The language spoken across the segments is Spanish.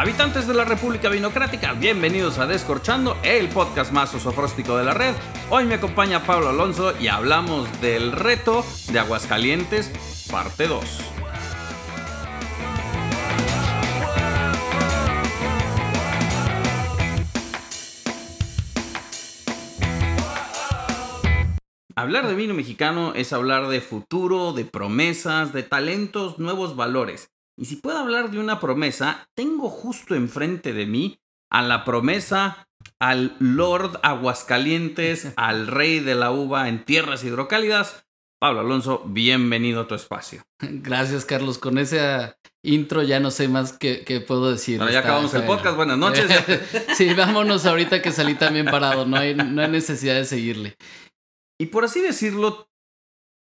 Habitantes de la República Vinocrática, bienvenidos a Descorchando, el podcast más osofróstico de la red. Hoy me acompaña Pablo Alonso y hablamos del reto de Aguascalientes, parte 2. Hablar de vino mexicano es hablar de futuro, de promesas, de talentos, nuevos valores. Y si puedo hablar de una promesa, tengo justo enfrente de mí a la promesa, al Lord Aguascalientes, al rey de la uva en tierras hidrocálidas. Pablo Alonso, bienvenido a tu espacio. Gracias, Carlos. Con ese intro ya no sé más qué, puedo decir. Bueno, ya acabamos el podcast. Buenas noches. sí, vámonos ahorita que salí también parado. No hay, no hay necesidad de seguirle. Y por así decirlo,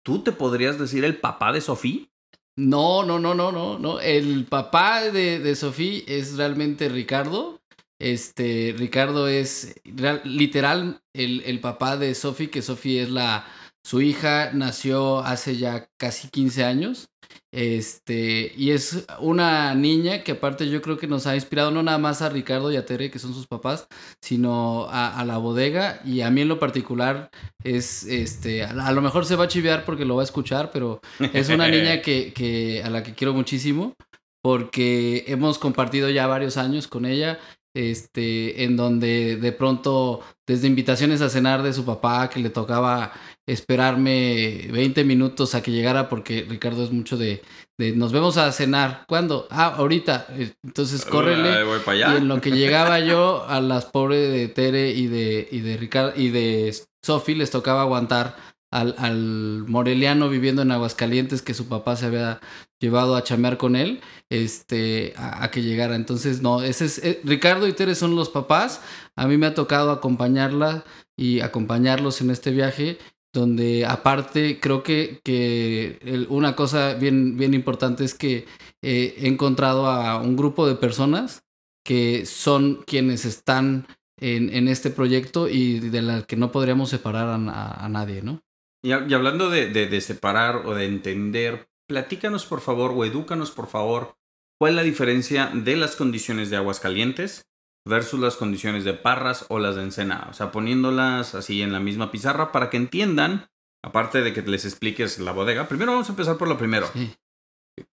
¿tú te podrías decir el papá de Sofía? No, no, no, no, no, no. El papá de, de Sofía es realmente Ricardo. Este, Ricardo es literal el, papá de Sofía, que Sofía es la, su hija, nació hace ya casi 15 años. Este, y es una niña que aparte yo creo que nos ha inspirado no nada más a Ricardo y a Tere, que son sus papás, sino a, la bodega. Y a mí en lo particular es, este, a, lo mejor se va a chivear porque lo va a escuchar, pero es una niña que, que, a la que quiero muchísimo porque hemos compartido ya varios años con ella este, en donde de pronto, desde invitaciones a cenar de su papá, que le tocaba esperarme 20 minutos a que llegara, porque Ricardo es mucho de, de nos vemos a cenar. ¿Cuándo? Ah, ahorita. Entonces córrele. Y en lo que llegaba yo, a las pobres de Tere y de, y de Ricardo y de Sophie les tocaba aguantar al, al, moreliano viviendo en Aguascalientes que su papá se había llevado a chamear con él, este, a, que llegara. Entonces, no, ese es, eh, Ricardo y Tere son los papás. A mí me ha tocado acompañarla y acompañarlos en este viaje, donde aparte creo que, que una cosa bien, bien importante es que eh, he encontrado a un grupo de personas que son quienes están en, en este proyecto y de las que no podríamos separar a nadie, ¿no? Y, hablando de, separar o de entender, platícanos por favor o edúcanos por favor cuál es la diferencia de las condiciones de aguas calientes versus las condiciones de Parras o las de Ensenada. O sea, poniéndolas así en la misma pizarra para que entiendan, aparte de que les expliques la bodega. Primero vamos a empezar por lo primero.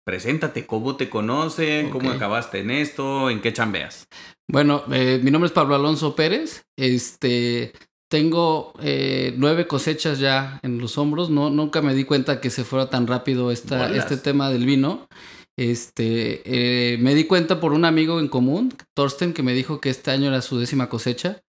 Preséntate, cómo te conocen, cómo acabaste en esto, en qué chambeas. Bueno, eh, mi nombre es Pablo Alonso Pérez. Este, tengo eh, nueve cosechas ya en los hombros. No, nunca me di cuenta que se fuera tan rápido esta, este tema del vino. Este, eh, me di cuenta por un amigo en común, Thorsten, que me dijo que este año era su décima cosecha.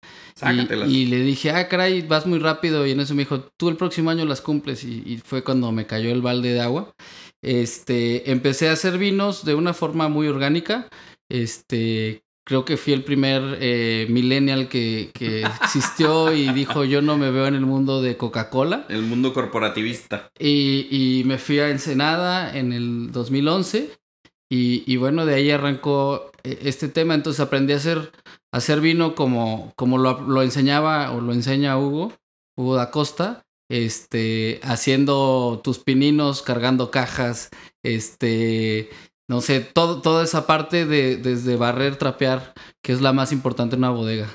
Y, y, le dije, ah, caray, vas muy rápido. Y en eso me dijo, tú el próximo año las cumples. Y, y, fue cuando me cayó el balde de agua. Este, empecé a hacer vinos de una forma muy orgánica. Este, creo que fui el primer eh, millennial que, existió y dijo yo no me veo en el mundo de Coca-Cola. El mundo corporativista. Y, me fui a Ensenada en el 2011 y, y, bueno, de ahí arrancó eh, este tema, entonces aprendí a hacer, a hacer vino como, como lo, lo, enseñaba o lo enseña Hugo, Hugo da Costa. Este, haciendo tus pininos, cargando cajas, este, no sé, todo, toda esa parte de desde barrer, trapear, que es la más importante en una bodega.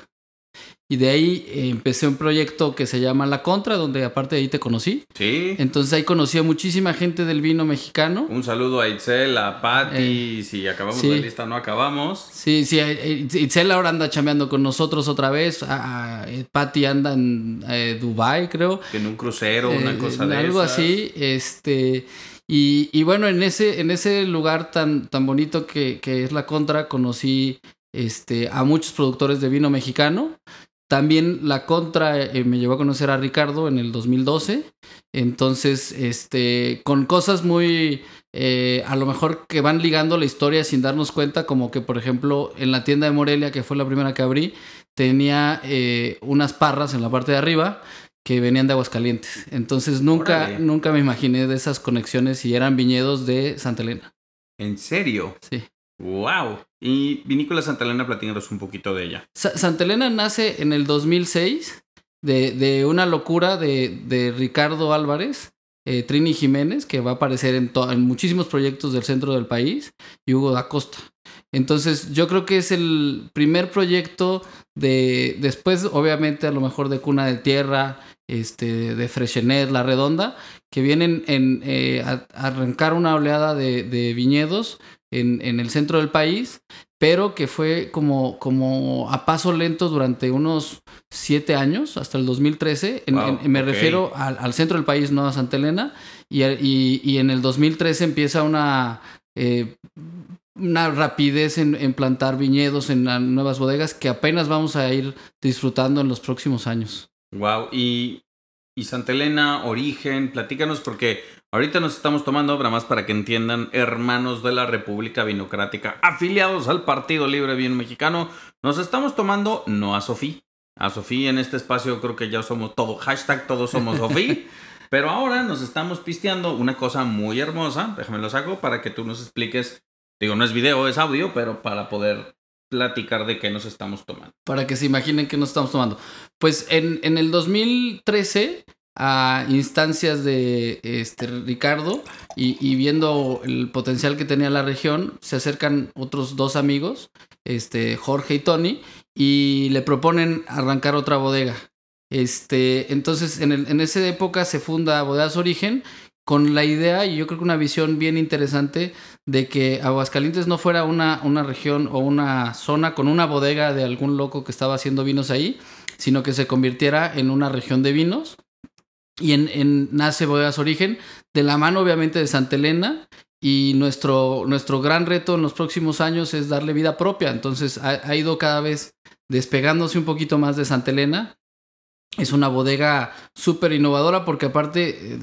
Y de ahí eh, empecé un proyecto que se llama La Contra, donde aparte de ahí te conocí. Sí. Entonces ahí conocí a muchísima gente del vino mexicano. Un saludo a Itzel, a Patti. Eh, si acabamos la lista, no acabamos. Sí, sí. Eh, Itzel ahora anda chameando con nosotros otra vez. A, Patti anda en Dubai, creo. En un crucero, una cosa de Algo así. Este. Y, bueno, en ese, en ese lugar tan, tan bonito que, es la Contra, conocí este, a muchos productores de vino mexicano. También la Contra eh, me llevó a conocer a Ricardo en el 2012. Entonces, este, con cosas muy, eh, a lo mejor que van ligando la historia sin darnos cuenta, como que, por ejemplo, en la tienda de Morelia, que fue la primera que abrí, tenía eh, unas parras en la parte de arriba que venían de Aguascalientes. Entonces nunca, nunca me imaginé de esas conexiones y eran viñedos de Santa Elena. ¿En serio? Sí. ¡Wow! Y Vinícola Santa Elena, platícanos un poquito de ella. Santa Elena nace en el 2006 de, de una locura de, de Ricardo Álvarez, eh, Trini Jiménez, que va a aparecer en, en muchísimos proyectos del centro del país, y Hugo da Costa. Entonces, yo creo que es el primer proyecto de, después, obviamente, a lo mejor de Cuna de Tierra, este, de Freshenet, La Redonda, que vienen en, eh, a, arrancar una oleada de, de viñedos en, en, el centro del país, pero que fue como, como a paso lento durante unos siete años, hasta el 2013. En, wow, en, me okay. refiero al, al, centro del país, no a Santa Elena, y, y, y en el 2013 empieza una... Eh, una rapidez en, en, plantar viñedos en nuevas bodegas que apenas vamos a ir disfrutando en los próximos años. Wow, y, y Santa Elena, Origen, platícanos porque ahorita nos estamos tomando, nada más para que entiendan, hermanos de la República Vinocrática, afiliados al Partido Libre Bien Mexicano, nos estamos tomando no a Sofía. A Sofía en este espacio creo que ya somos todo, hashtag todos somos Sofía. Pero ahora nos estamos pisteando una cosa muy hermosa, déjame lo saco para que tú nos expliques Digo, no es video, es audio, pero para poder platicar de qué nos estamos tomando. Para que se imaginen qué nos estamos tomando. Pues en, en el 2013, a instancias de este, Ricardo y, viendo el potencial que tenía la región, se acercan otros dos amigos, este, Jorge y Tony, y le proponen arrancar otra bodega. Este, entonces, en esa época se funda Bodegas Origen con la idea y yo creo que una visión bien interesante de que Aguascalientes no fuera una, una región o una zona con una bodega de algún loco que estaba haciendo vinos ahí, sino que se convirtiera en una región de vinos. Y en, en nace Bodegas Origen, de la mano obviamente de Santa Elena, y nuestro, nuestro gran reto en los próximos años es darle vida propia. Entonces ha, ha ido cada vez despegándose un poquito más de Santa Elena es una bodega súper innovadora porque aparte,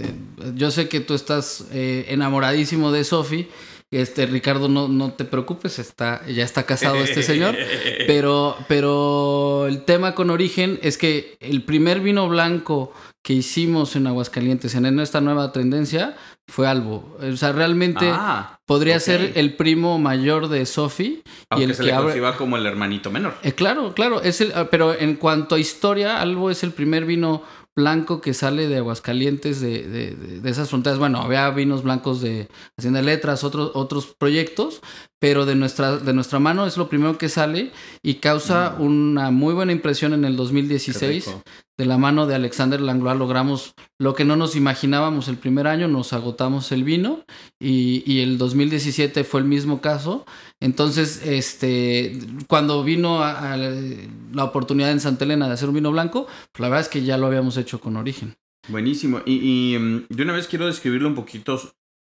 yo sé que tú estás eh, enamoradísimo de Sofi. Este, Ricardo, no, no te preocupes, está, ya está casado este señor. Pero, pero el tema con origen es que el primer vino blanco que hicimos en Aguascalientes en esta nueva tendencia fue Albo. O sea, realmente ah, podría okay. ser el primo mayor de Sophie. Aunque y el se que le abre... conciba como el hermanito menor. Eh, claro, claro. Es el, pero en cuanto a historia, Albo es el primer vino blanco que sale de Aguascalientes, de, de, de, de esas fronteras. Bueno, había vinos blancos de Hacienda Letras, otros, otros proyectos, pero de nuestra, de nuestra mano es lo primero que sale y causa mm. una muy buena impresión en el 2016. De la mano de Alexander Langlois logramos lo que no nos imaginábamos el primer año, nos agotamos el vino y, y el 2017 fue el mismo caso. Entonces, este, cuando vino a, a la oportunidad en Santa Elena de hacer un vino blanco, pues la verdad es que ya lo habíamos hecho con origen. Buenísimo. Y, y mm, de una vez quiero describirlo un poquito.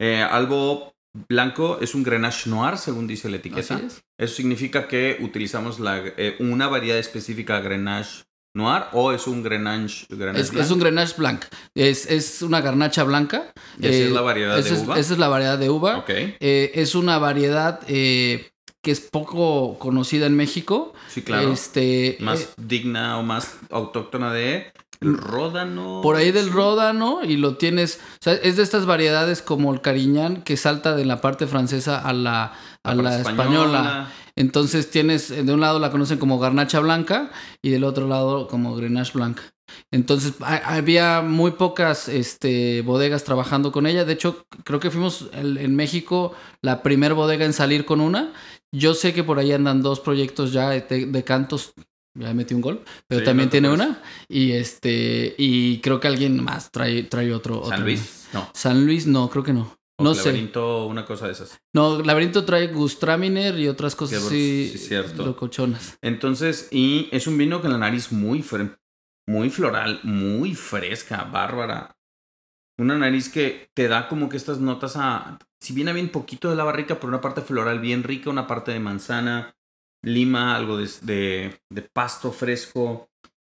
Eh, algo blanco es un Grenache Noir, según dice la etiqueta. Eso significa que utilizamos la, eh, una variedad específica Grenache Noir o es un Grenache, Grenache es, es, un Grenache Blanc. Es, es una garnacha blanca. ¿Y esa eh, es la variedad esa de es, uva? Esa es la variedad de uva. Okay. Eh, es una variedad eh, que es poco conocida en México. Sí, claro. Este, más eh, digna o más autóctona de el ródano. Por ahí del ródano y lo tienes. O sea, es de estas variedades como el cariñán que salta de la parte francesa a la, a la, la española. española. Entonces tienes, de un lado la conocen como garnacha blanca y del otro lado como grenache blanca. Entonces había muy pocas este, bodegas trabajando con ella. De hecho, creo que fuimos en México la primer bodega en salir con una. Yo sé que por ahí andan dos proyectos ya de, de cantos. Ya metí un gol, pero sí, también tiene una. Y este y creo que alguien más trae, trae otro. San otro. Luis, no. San Luis, no, creo que no. O no laberinto, sé. una cosa de esas. No, Laberinto trae Gustraminer y otras cosas sí, sí, cierto. locochonas. Entonces, y es un vino con la nariz muy, muy floral, muy fresca, bárbara. Una nariz que te da como que estas notas a. Si viene bien poquito de la barrica, pero una parte floral bien rica, una parte de manzana, lima, algo de, de, de pasto fresco.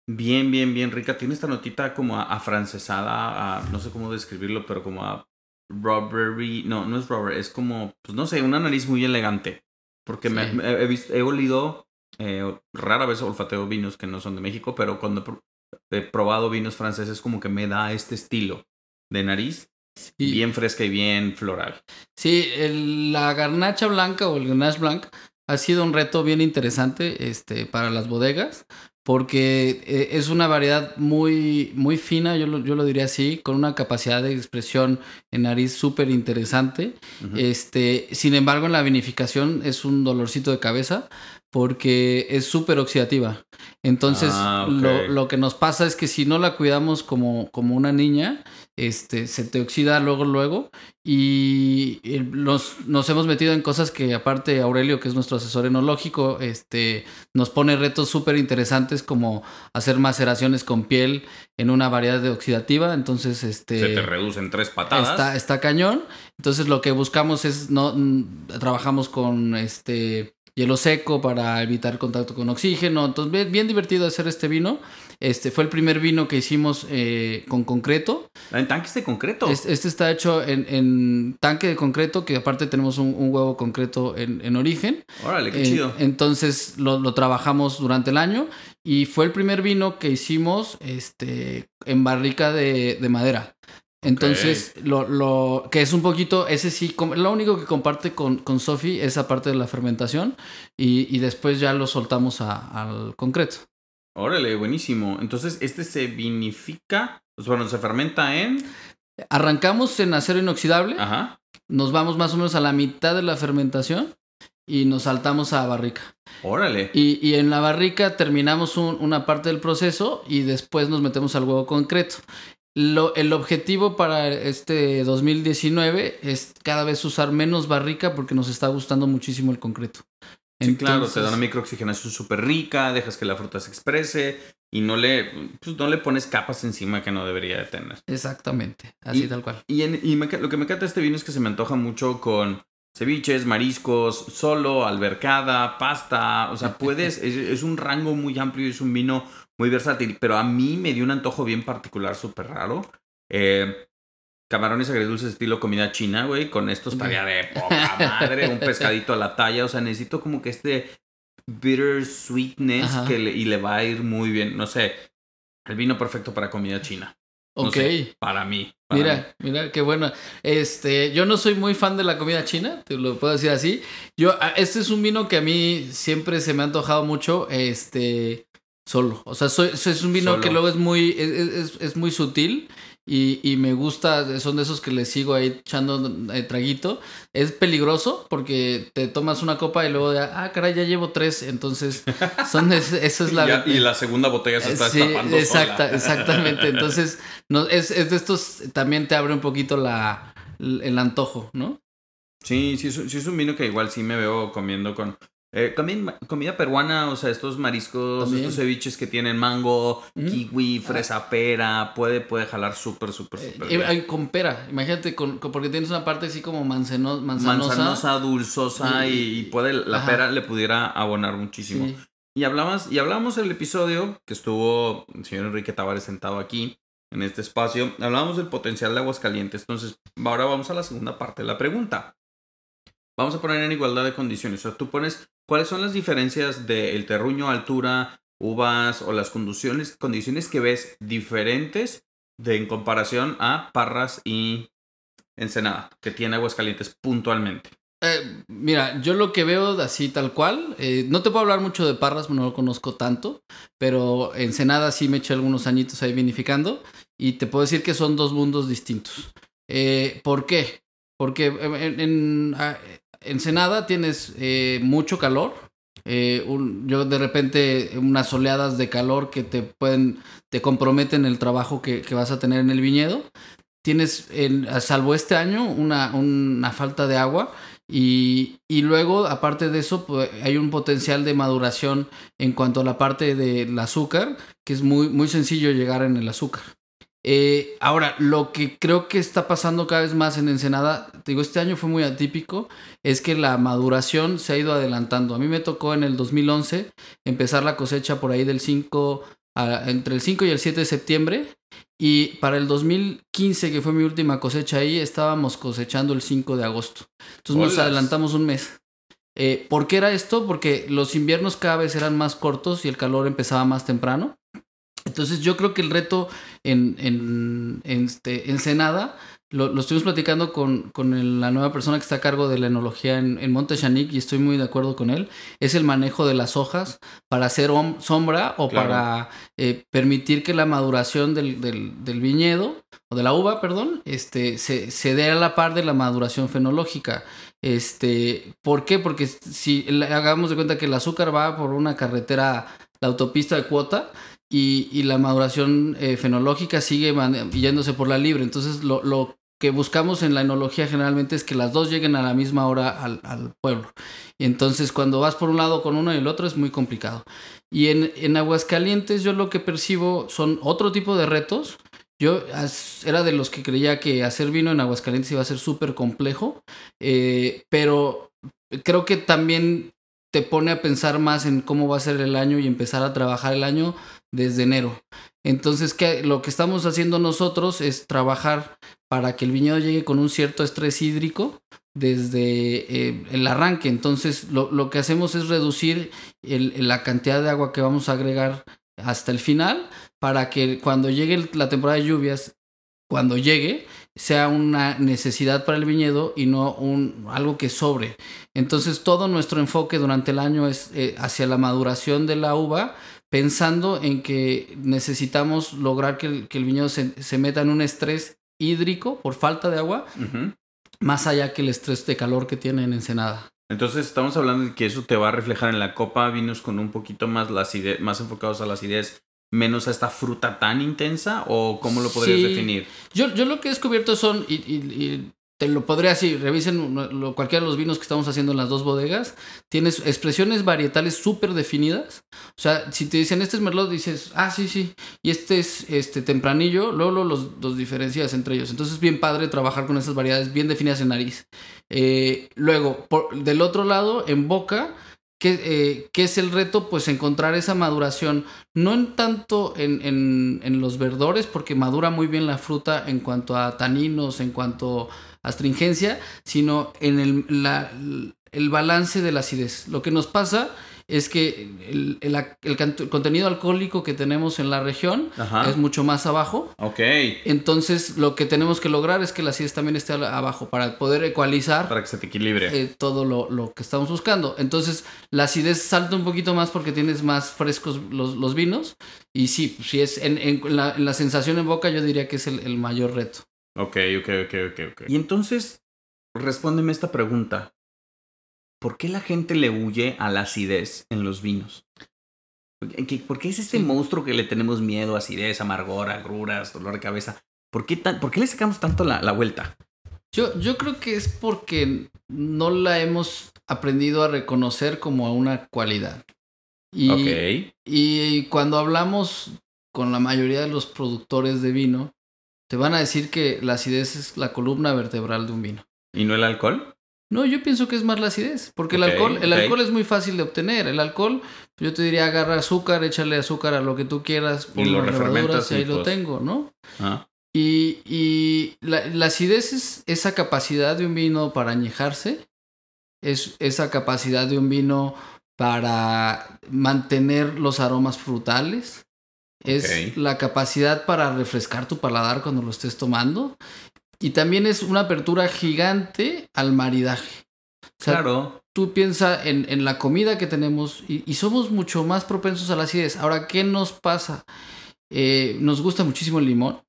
Bien, bien, bien rica. Tiene esta notita como afrancesada, a, no sé cómo describirlo, pero como a Robbery, no, no es Robbery, es como, pues no sé, una nariz muy elegante. Porque sí. me, me, he, visto, he, olido, eh, rara vez olfateo vinos que no son de México, pero cuando he probado vinos franceses como que me da este estilo de nariz. Sí. Bien fresca y bien floral. Sí, el, la garnacha blanca o el grenache blanc ha sido un reto bien interesante este, para las bodegas porque eh, es una variedad muy, muy fina, yo lo, yo lo diría así, con una capacidad de expresión en nariz súper interesante. este, sin embargo, en la vinificación es un dolorcito de cabeza porque es súper oxidativa. Entonces, Ah, lo, lo que nos pasa es que si no la cuidamos como, como una niña, este, se te oxida luego, luego. Y eh, nos, nos hemos metido en cosas que aparte Aurelio, que es nuestro asesor enológico, este, nos pone retos súper interesantes como hacer maceraciones con piel en una variedad de oxidativa. Entonces, este... Se te reducen tres patadas. Está, está cañón. Entonces lo que buscamos es, no, mm, trabajamos con este hielo seco para evitar contacto con oxígeno. Entonces bien, bien divertido hacer este vino. Este fue el primer vino que hicimos eh, con concreto. En tanques de concreto. Este, este está hecho en, en tanque de concreto, que aparte tenemos un, un huevo concreto en, en origen. Órale, qué chido. Entonces lo, lo trabajamos durante el año y fue el primer vino que hicimos este, en barrica de, de madera. Entonces, lo, lo que es un poquito, ese sí, lo único que comparte con, con Sofi es esa parte de la fermentación y, y después ya lo soltamos a- al concreto. Órale, buenísimo. Entonces, este se vinifica, bueno, se fermenta en... Arrancamos en acero inoxidable, Ajá. nos vamos más o menos a la mitad de la fermentación y nos saltamos a barrica. Órale. Y, y en la barrica terminamos un- una parte del proceso y después nos metemos al huevo concreto. Lo- el objetivo para este 2019 es cada vez usar menos barrica porque nos está gustando muchísimo el concreto. Sí, claro, te da una microoxigenación súper rica, dejas que la fruta se exprese y no le, pues, no le pones capas encima que no debería de tener. Exactamente, así Y- tal cual. Y, en- y me lo que me encanta de este vino es que se me antoja mucho con ceviches, mariscos, solo, albercada, pasta. O sea, puedes, es, es un rango muy amplio y es un vino muy versátil. Pero a mí me dio un antojo bien particular, súper raro. Eh, camarones agridulces estilo comida china, güey. Con esto estaría de poca madre. Un pescadito a la talla. O sea, necesito como que este bitter sweetness Ajá. que le- y le va a ir muy bien. No sé, el vino perfecto para comida china. No Ok. sé, para mí. para mí. Mira, mira, qué bueno. Este, yo no soy muy fan de la comida china, te lo puedo decir así. Yo, a- este es un vino que a mí siempre se me ha antojado mucho, este, solo. O sea, soy, soy- es un vino Solo. que luego es muy, es, es- es muy sutil y, y me gusta, son de esos que le sigo ahí echando eh, traguito. Es peligroso porque te tomas una copa y luego ya, ah, caray, ya llevo tres. Entonces, son, es- esa es la... Y, la segunda botella se está Sí, destapando exacta, sola. exactamente. Entonces, no, es, es de estos, también te abre un poquito la, el antojo, ¿no? Sí, sí, sí es un vino que igual sí me veo comiendo con... eh, comida, comida peruana, o sea, estos mariscos, También. estos ceviches que tienen mango, Ujú. kiwi, fresa, pera, puede, puede jalar súper, súper, súper Eh, eh, con pera, imagínate, con, con- porque tienes una parte así como manzano, manzanosa. Manzanosa, dulzosa y, Y- y puede, la Ajá. pera le pudiera abonar muchísimo. Sí. Y hablamos, y hablamos en el episodio que estuvo el señor Enrique Tavares sentado aquí, en este espacio. Hablábamos del potencial de Aguascalientes. Entonces, ahora vamos a la segunda parte de la pregunta. Vamos a poner en igualdad de condiciones. O sea, tú pones cuáles son las diferencias del terruño, altura, uvas o las condiciones, condiciones que ves diferentes de, en comparación a Parras y Ensenada, que tiene Aguascalientes puntualmente. Eh, mira, yo lo que veo así tal cual, eh, no te puedo hablar mucho de Parras, no lo conozco tanto, pero Ensenada sí me eché algunos añitos ahí vinificando y te puedo decir que son dos mundos distintos. Eh, ¿Por qué? Porque en, en- a- Ensenada tienes eh, mucho calor, eh, un- yo de repente unas oleadas de calor que te pueden, te comprometen el trabajo que, que vas a tener en el viñedo. Tienes, en- salvo este año, una, una falta de agua y, y luego, aparte de eso, pues, hay un potencial de maduración en cuanto a la parte del azúcar, que es muy, muy sencillo llegar en el azúcar. Eh, ahora, lo que creo que está pasando cada vez más en Ensenada, te digo, este año fue muy atípico, es que la maduración se ha ido adelantando. A mí me tocó en el 2011 empezar la cosecha por ahí del 5, a- entre el 5 y el 7 de septiembre. Y para el 2015, que fue mi última cosecha ahí, estábamos cosechando el 5 de agosto. Entonces nos adelantamos un mes. Eh, ¿Por qué era esto? Porque los inviernos cada vez eran más cortos y el calor empezaba más temprano. Entonces yo creo que el reto en, en, en este, Ensenada lo, lo estuvimos platicando con, con el- la nueva persona que está a cargo de la enología en, en Monte Chanic y estoy muy de acuerdo con él. Es el manejo de las hojas para hacer sombra o Claro. para eh, permitir que la maduración del, del- del viñedo o de la uva, perdón, este, se, se dé a la par de la maduración fenológica. Este, ¿Por qué? Porque si hagamos de cuenta que el azúcar va por una carretera, la autopista de cuota, y, y la maduración eh, fenológica sigue yéndose por la libre. Entonces, lo, lo que buscamos en la enología generalmente es que las dos lleguen a la misma hora al, al pueblo. Entonces, cuando vas por un lado con uno y el otro es muy complicado. Y en, en Aguascalientes, yo lo que percibo son otro tipo de retos. Yo era de los que creía que hacer vino en Aguascalientes iba a ser súper complejo, eh, pero creo que también te pone a pensar más en cómo va a ser el año y empezar a trabajar el año desde enero. Entonces, ¿qué- lo que estamos haciendo nosotros es trabajar para que el viñedo llegue con un cierto estrés hídrico desde eh, el arranque. Entonces, lo, lo que hacemos es reducir la cantidad de agua que vamos a agregar hasta el final para que cuando llegue la temporada de lluvias, cuando llegue, sea una necesidad para el viñedo y no un, algo que sobre. Entonces todo nuestro enfoque durante el año es eh, hacia la maduración de la uva, pensando en que necesitamos lograr que el, que el viñedo se, se meta en un estrés hídrico por falta de agua, más allá que el estrés de calor que tiene en Ensenada. Entonces estamos hablando de que eso te va a reflejar en la copa, vinos con un poquito más la acidez, más enfocados a la acidez, menos a esta fruta tan intensa, o cómo lo podrías Sí. definir. Yo, yo lo que he descubierto son, y, y- y te lo podría decir, revisen lo- cualquiera de los vinos que estamos haciendo en las dos bodegas, tienes expresiones varietales súper definidas. O sea, si te dicen este es Merlot, dices, ah, sí, sí, y este es este tempranillo, luego, los, los diferencias entre ellos. Entonces es bien padre trabajar con esas variedades bien definidas en nariz. Eh, luego, por- del otro lado, en boca, ¿qué, eh, qué es el reto? Pues encontrar esa maduración, no en tanto en, en- en los verdores, porque madura muy bien la fruta en cuanto a taninos, en cuanto astringencia, sino en el, la- el balance de la acidez. Lo que nos pasa es que el, el- contenido alcohólico que tenemos en la región Ajá. es mucho más abajo. Ok. Entonces, lo que tenemos que lograr es que la acidez también esté abajo para poder ecualizar Para que se te equilibre. eh, todo lo, lo que estamos buscando. Entonces, la acidez salta un poquito más porque tienes más frescos los, los vinos. Y sí, si es en, en la, en la sensación en boca, yo diría que es el, el mayor reto. Ok, ok, ok, ok, ok. Y entonces, respóndeme esta pregunta. ¿Por qué la gente le huye a la acidez en los vinos? ¿Por qué- ¿Por qué es este Sí. monstruo que le tenemos miedo? Acidez, amargor, agruras, dolor de cabeza. ¿Por qué, tan- por qué le sacamos tanto la, la vuelta? Yo, yo creo que es porque no la hemos aprendido a reconocer como una cualidad. Y, ok. y cuando hablamos con la mayoría de los productores de vino, te van a decir que la acidez es la columna vertebral de un vino. ¿Y no el alcohol? No, yo pienso que es más la acidez, porque el alcohol, el alcohol es muy fácil de obtener. El alcohol, yo te diría agarra azúcar, échale azúcar a lo que tú quieras, Y lo refermentas y ahí lo pues- tengo, ¿no? Ah, Y, y la, la acidez es esa capacidad de un vino para añejarse, es esa capacidad de un vino para mantener los aromas frutales, es la capacidad para refrescar tu paladar cuando lo estés tomando y también es una apertura gigante al maridaje. O sea, claro. tú piensas en, en la comida que tenemos y, y somos mucho más propensos a la acidez. Ahora, ¿qué nos pasa? Eh, nos gusta muchísimo el limón,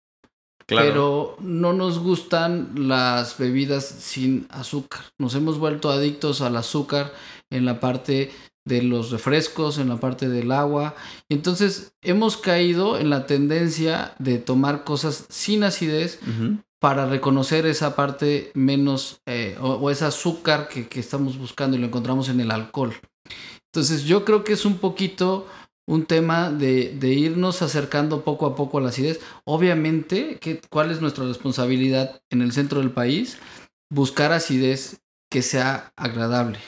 Claro. pero no nos gustan las bebidas sin azúcar. Nos hemos vuelto adictos al azúcar en la parte de los refrescos, en la parte del agua. Entonces hemos caído en la tendencia de tomar cosas sin acidez para reconocer esa parte menos eh, o, o ese azúcar que, que estamos buscando y lo encontramos en el alcohol. Entonces yo creo que es un poquito un tema de, de irnos acercando poco a poco a la acidez. Obviamente, que, ¿cuál es nuestra responsabilidad en el centro del país? Buscar acidez que sea agradable.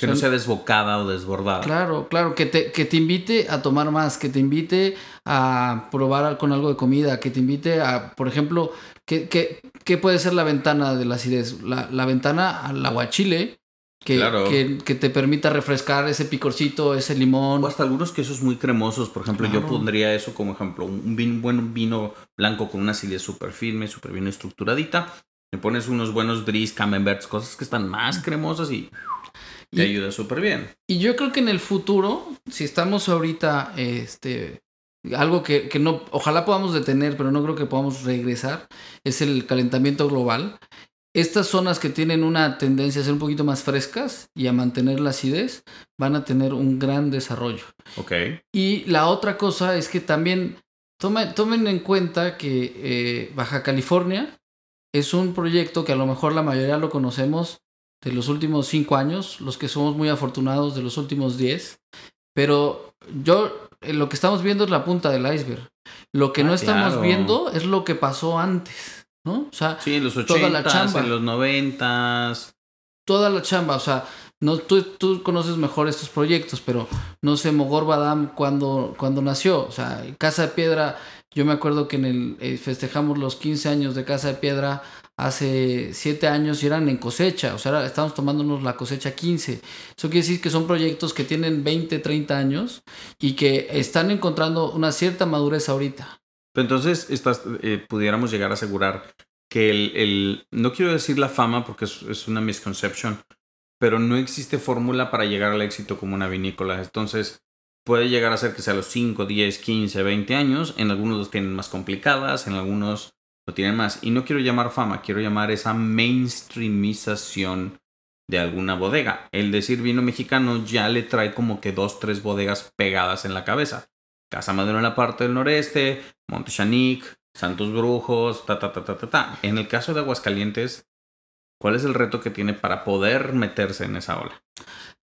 Que no sea desbocada o desbordada. Claro, claro, que te, que te invite a tomar más, que te invite a probar con algo de comida, que te invite a, por ejemplo, ¿qué, qué, qué puede ser la ventana de la acidez? La, la ventana al aguachile, que, Claro. que, que te permita refrescar ese picorcito, ese limón. O hasta algunos quesos muy cremosos, por ejemplo, yo pondría eso como ejemplo, un buen vino blanco con una acidez súper firme, súper bien estructuradita, Le pones unos buenos bris, camemberts, cosas que están más cremosas y te Y- ayuda súper bien. Y yo creo que en el futuro, si estamos ahorita, este, algo que, que no, ojalá podamos detener, pero no creo que podamos regresar, es el calentamiento global. Estas zonas que tienen una tendencia a ser un poquito más frescas y a mantener la acidez, van a tener un gran desarrollo. Ok. Y la otra cosa es que también tome- tomen en cuenta que eh, Baja California es un proyecto que a lo mejor la mayoría lo conocemos de los últimos cinco años, los que somos muy afortunados de los últimos 10, pero yo eh, lo que estamos viendo es la punta del iceberg. Lo que Ah, no estamos claro. viendo es lo que pasó antes, ¿no? O sea, Sí, en los Toda la 80 chamba. en los 90 toda la chamba, o sea, no, tú, tú conoces mejor estos proyectos, pero no sé, Mogor Badam cuando, cuando nació, o sea, Casa de Piedra, yo me acuerdo que en el eh, festejamos los 15 años de Casa de Piedra hace 7 años y eran en cosecha, o sea, estábamos tomándonos la cosecha 15. Eso quiere decir que son proyectos que tienen 20, 30 años y que están encontrando una cierta madurez ahorita. Entonces estás, eh, pudiéramos llegar a asegurar que el, no quiero decir la fama porque es, es una misconception, pero no existe fórmula para llegar al éxito como una vinícola. Entonces puede llegar a ser que sea a los 5, 10, 15, 20 años. En algunos los tienen más complicadas, en algunos lo tienen más. Y no quiero llamar fama, quiero llamar esa mainstreamización de alguna bodega. El decir vino mexicano ya le trae como que dos, tres bodegas pegadas en la cabeza. Casa Madero en la parte del noreste, Monte Chanic, Santos Brujos, ta, ta, ta, ta, ta, ta. En el caso de Aguascalientes, ¿cuál es el reto que tiene para poder meterse en esa ola?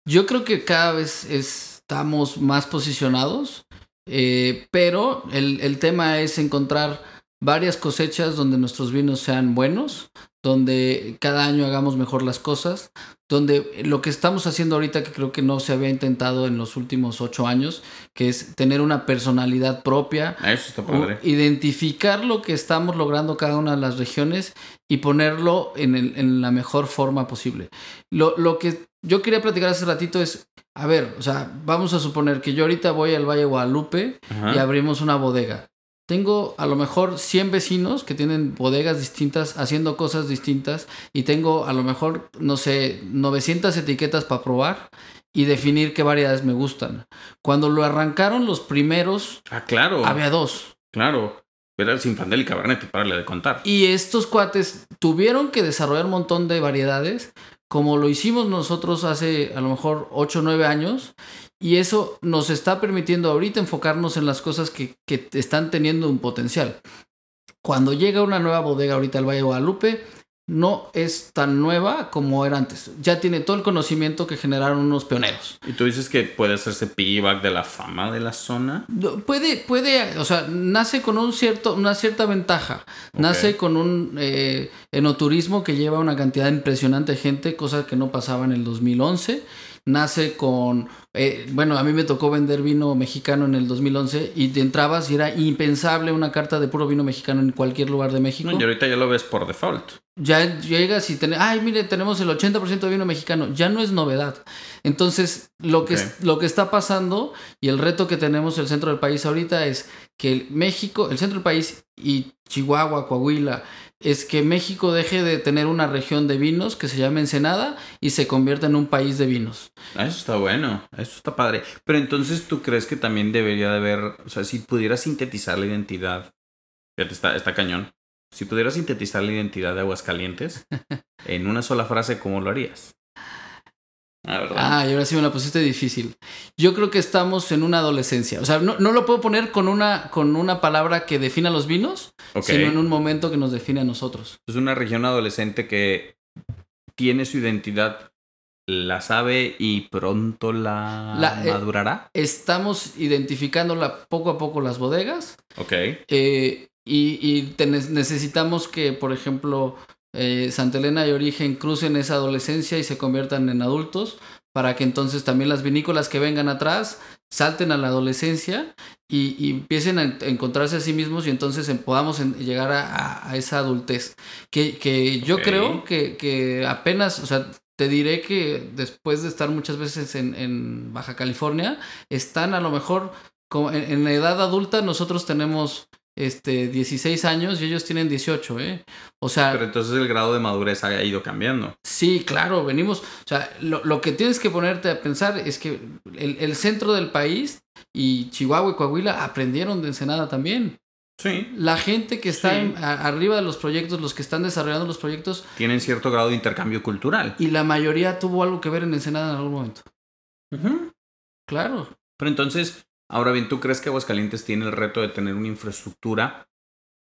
Yo creo que cada vez estamos más posicionados, eh, pero el tema es encontrar varias cosechas donde nuestros vinos sean buenos, donde cada año hagamos mejor las cosas, donde lo que estamos haciendo ahorita, que creo que no se había intentado en los últimos ocho años, que es tener una personalidad propia, Eso está padre. identificar lo que estamos logrando cada una de las regiones y ponerlo en, el- en la mejor forma posible. Lo, lo que yo quería platicar hace ratito es, a ver, o sea, vamos a suponer que yo ahorita voy al Valle Guadalupe Ajá. y abrimos una bodega. Tengo a lo mejor 100 vecinos que tienen bodegas distintas, haciendo cosas distintas, y tengo a lo mejor, no sé, 900 etiquetas para probar y definir qué variedades me gustan. Cuando lo arrancaron los primeros, Ah, claro. había dos. Claro. Era el Sinfandel y Cabernet, para de contar. Y estos cuates tuvieron que desarrollar un montón de variedades, como lo hicimos nosotros hace a lo mejor 8 o 9 años, y eso nos está permitiendo ahorita enfocarnos en las cosas que, que están teniendo un potencial. Cuando llega una nueva bodega ahorita al Valle Guadalupe, no es tan nueva como era antes. Ya tiene todo el conocimiento que generaron unos pioneros. Y tú dices que puede hacerse piggyback de la fama de la zona. Puede, puede, o sea, nace con un cierto, una cierta ventaja. Nace con un eh, enoturismo que lleva una cantidad impresionante de gente, cosa que no pasaba en el 2011. Nace con, eh, bueno, a mí me tocó vender vino mexicano en el 2011 y te entrabas y era impensable una carta de puro vino mexicano en cualquier lugar de México. No, y ahorita ya lo ves por default. Ya llegas y tenés, ay, mire, tenemos el 80% de vino mexicano. Ya no es novedad. Entonces, lo que, es- lo que está pasando y el reto que tenemos en el centro del país ahorita es que el México, el centro del país y Chihuahua, Coahuila, es que México deje de tener una región de vinos que se llama Ensenada y se convierta en un país de vinos. Ah, Eso está bueno, eso está padre. Pero entonces tú crees que también debería de haber, o sea, si pudieras sintetizar la identidad, fíjate, está, está cañón. Si pudieras sintetizar la identidad de Aguascalientes en una sola frase, ¿cómo lo harías? Ah, ¿verdad? Ah, y ahora sí me la pusiste difícil. Yo creo que estamos en una adolescencia. O sea, no, no lo puedo poner con una, con una palabra que defina los vinos, sino en un momento que nos define a nosotros. Es una región adolescente que tiene su identidad, la sabe y pronto la, La- eh, madurará. Estamos identificando la- poco a poco las bodegas Ok. eh, y, y necesitamos que, por ejemplo, eh, Santa Elena y Origen crucen esa adolescencia y se conviertan en adultos para que entonces también las vinícolas que vengan atrás salten a la adolescencia y, y empiecen a en- a encontrarse a sí mismos y entonces en- podamos en- llegar a, esa adultez. Que, que yo creo que, que apenas, o sea, te diré que después de estar muchas veces en, en Baja California, están a lo mejor como en, en la edad adulta, nosotros tenemos este, 16 años y ellos tienen 18, ¿eh? O sea... Pero entonces el grado de madurez ha ido cambiando. Sí, claro, venimos... O sea, lo, lo que tienes que ponerte a pensar es que el, el, centro del país y Chihuahua y Coahuila aprendieron de Ensenada también. Sí. La gente que está en, a, arriba de los proyectos, los que están desarrollando los proyectos... Tienen cierto grado de intercambio cultural. Y la mayoría tuvo algo que ver en Ensenada en algún momento. Uh -huh. Claro. Pero entonces, ahora bien, ¿tú crees que Aguascalientes tiene el reto de tener una infraestructura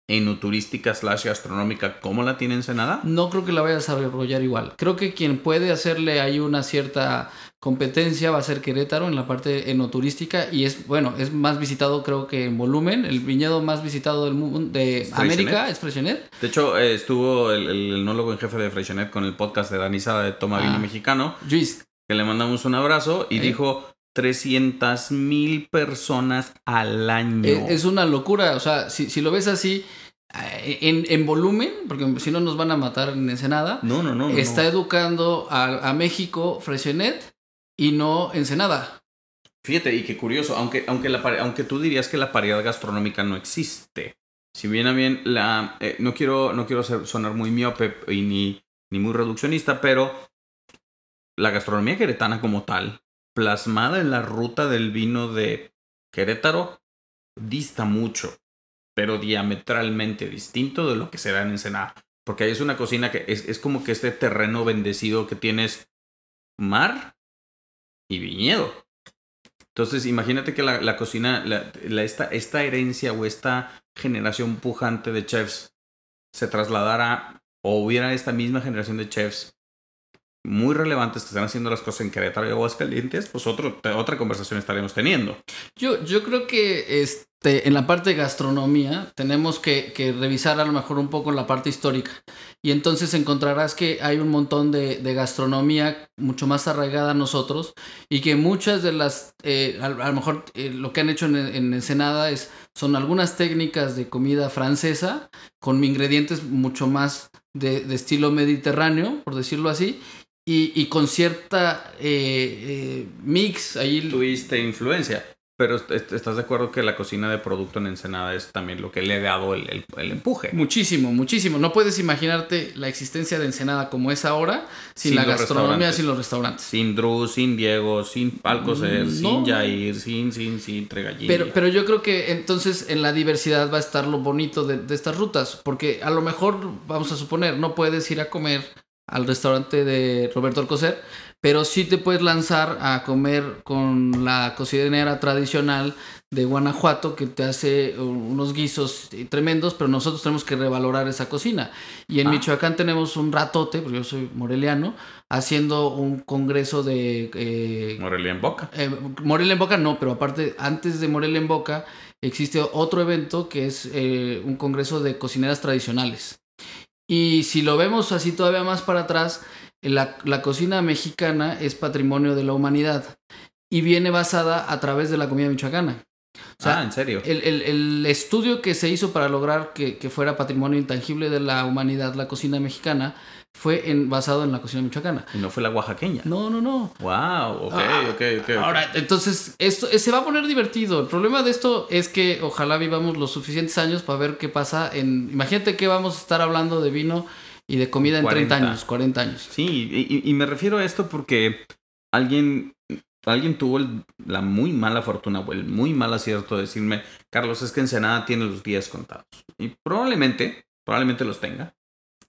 enoturística slash gastronómica como la tiene Ensenada? No creo que la vaya a desarrollar igual. Creo que quien puede hacerle ahí una cierta competencia va a ser Querétaro en la parte enoturística y es, bueno, es más visitado creo que en volumen. El viñedo más visitado del mundo, de ¿Es América es Freixenet. De hecho, eh, estuvo el, el, enólogo en jefe de Freixenet con el podcast de Danisa de Toma Vino Ah. Mexicano, Luis, que le mandamos un abrazo y Eh. dijo 300 mil personas al año. es, es una locura. O sea, si, si lo ves así, eh, en, en volumen, porque si no nos van a matar en Ensenada, no, no, no. está no. educando a, a México Freixenet y no Ensenada. Fíjate, y qué curioso, aunque, aunque, la, aunque tú dirías que la paridad gastronómica no existe. Si bien a bien, la, eh, no quiero, no quiero sonar muy miope y ni, ni muy reduccionista, pero la gastronomía queretana como tal, plasmada en la ruta del vino de Querétaro, dista mucho, pero diametralmente distinto de lo que se da en Ensenada. Porque ahí es una cocina que es, es como que este terreno bendecido que tienes mar y viñedo. Entonces, imagínate que la, la cocina, la, esta, esta herencia o esta generación pujante de chefs se trasladara o hubiera esta misma generación de chefs muy relevantes que están haciendo las cosas en Querétaro y Aguascalientes, pues otro, otra conversación estaremos teniendo. Yo, yo creo que este, en la parte de gastronomía tenemos que, que revisar a lo mejor un poco la parte histórica. Y entonces encontrarás que hay un montón de, de gastronomía mucho más arraigada a nosotros y que muchas de las, eh, a, a lo mejor eh, lo que han hecho en, en Ensenada es, son algunas técnicas de comida francesa con ingredientes mucho más de, de estilo mediterráneo, por decirlo así. Y, y con cierta eh, eh, mix ahí Tuviste influencia, pero est- estás de acuerdo que la cocina de producto en Ensenada es también lo que le ha dado el, el- el empuje. Muchísimo, muchísimo. No puedes imaginarte la existencia de Ensenada como es ahora sin, Sin la gastronomía, sin los restaurantes. Sin Drew, sin Diego, sin Alcocer, Mm, sin no. Jair, sin, sin, sin Tregallini. Pero, pero yo creo que entonces en la diversidad va a estar lo bonito de, de estas rutas, porque a lo mejor, vamos a suponer, no puedes ir a comer al restaurante de Roberto Alcocer, pero sí te puedes lanzar a comer con la cocinera tradicional de Guanajuato que te hace unos guisos tremendos, pero nosotros tenemos que revalorar esa cocina. Y en Ah. Michoacán tenemos un ratote, porque yo soy moreliano, haciendo un congreso de... eh, Morelia en Boca. eh, Morelia en Boca no, pero aparte, antes de Morelia en Boca, existe otro evento que es eh, un congreso de cocineras tradicionales. Y si lo vemos así todavía más para atrás, la, la cocina mexicana es patrimonio de la humanidad y viene basada a través de la comida michoacana. O sea, ah, ¿en serio? el, el- el estudio que se hizo para lograr que, que fuera patrimonio intangible de la humanidad la cocina mexicana fue en, basado en la cocina michoacana. Y no fue la oaxaqueña. No, no, no. Wow, ok, Ah, ok, ok. ok. Ahora, entonces, esto eh, se va a poner divertido. El problema de esto es que ojalá vivamos los suficientes años para ver qué pasa en... Imagínate que vamos a estar hablando de vino y de comida en 30 40. años, 40 años. Sí, y, y- y me refiero a esto porque alguien, alguien tuvo el- la muy mala fortuna o el muy mal acierto de decirme, Carlos, es que Ensenada tiene los días contados. Y probablemente, probablemente los tenga.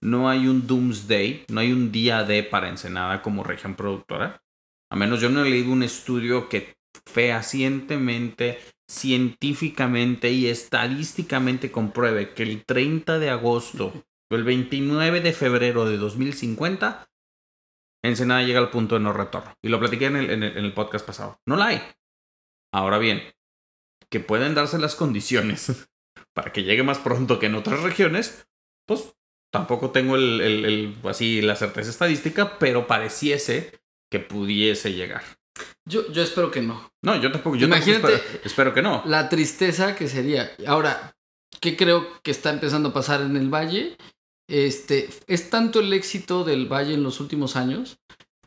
No hay un doomsday, no hay un día D para Ensenada como región productora. A menos yo no he leído un estudio que fehacientemente, científicamente y estadísticamente compruebe que el 30 de agosto o el 29 de febrero de 2050 Ensenada llega al punto de no retorno. Y lo platiqué en el, en el- en el podcast pasado. No la hay. Ahora bien, que pueden darse las condiciones para que llegue más pronto que en otras regiones, pues tampoco tengo el, el- el- así la certeza estadística, pero pareciese que pudiese llegar. Yo, yo espero que no. No, yo tampoco, yo tampoco Imagínate- espero, espero que no. La tristeza que sería. Ahora, ¿qué creo que está empezando a pasar en el Valle? Este, es tanto el éxito del Valle en los últimos años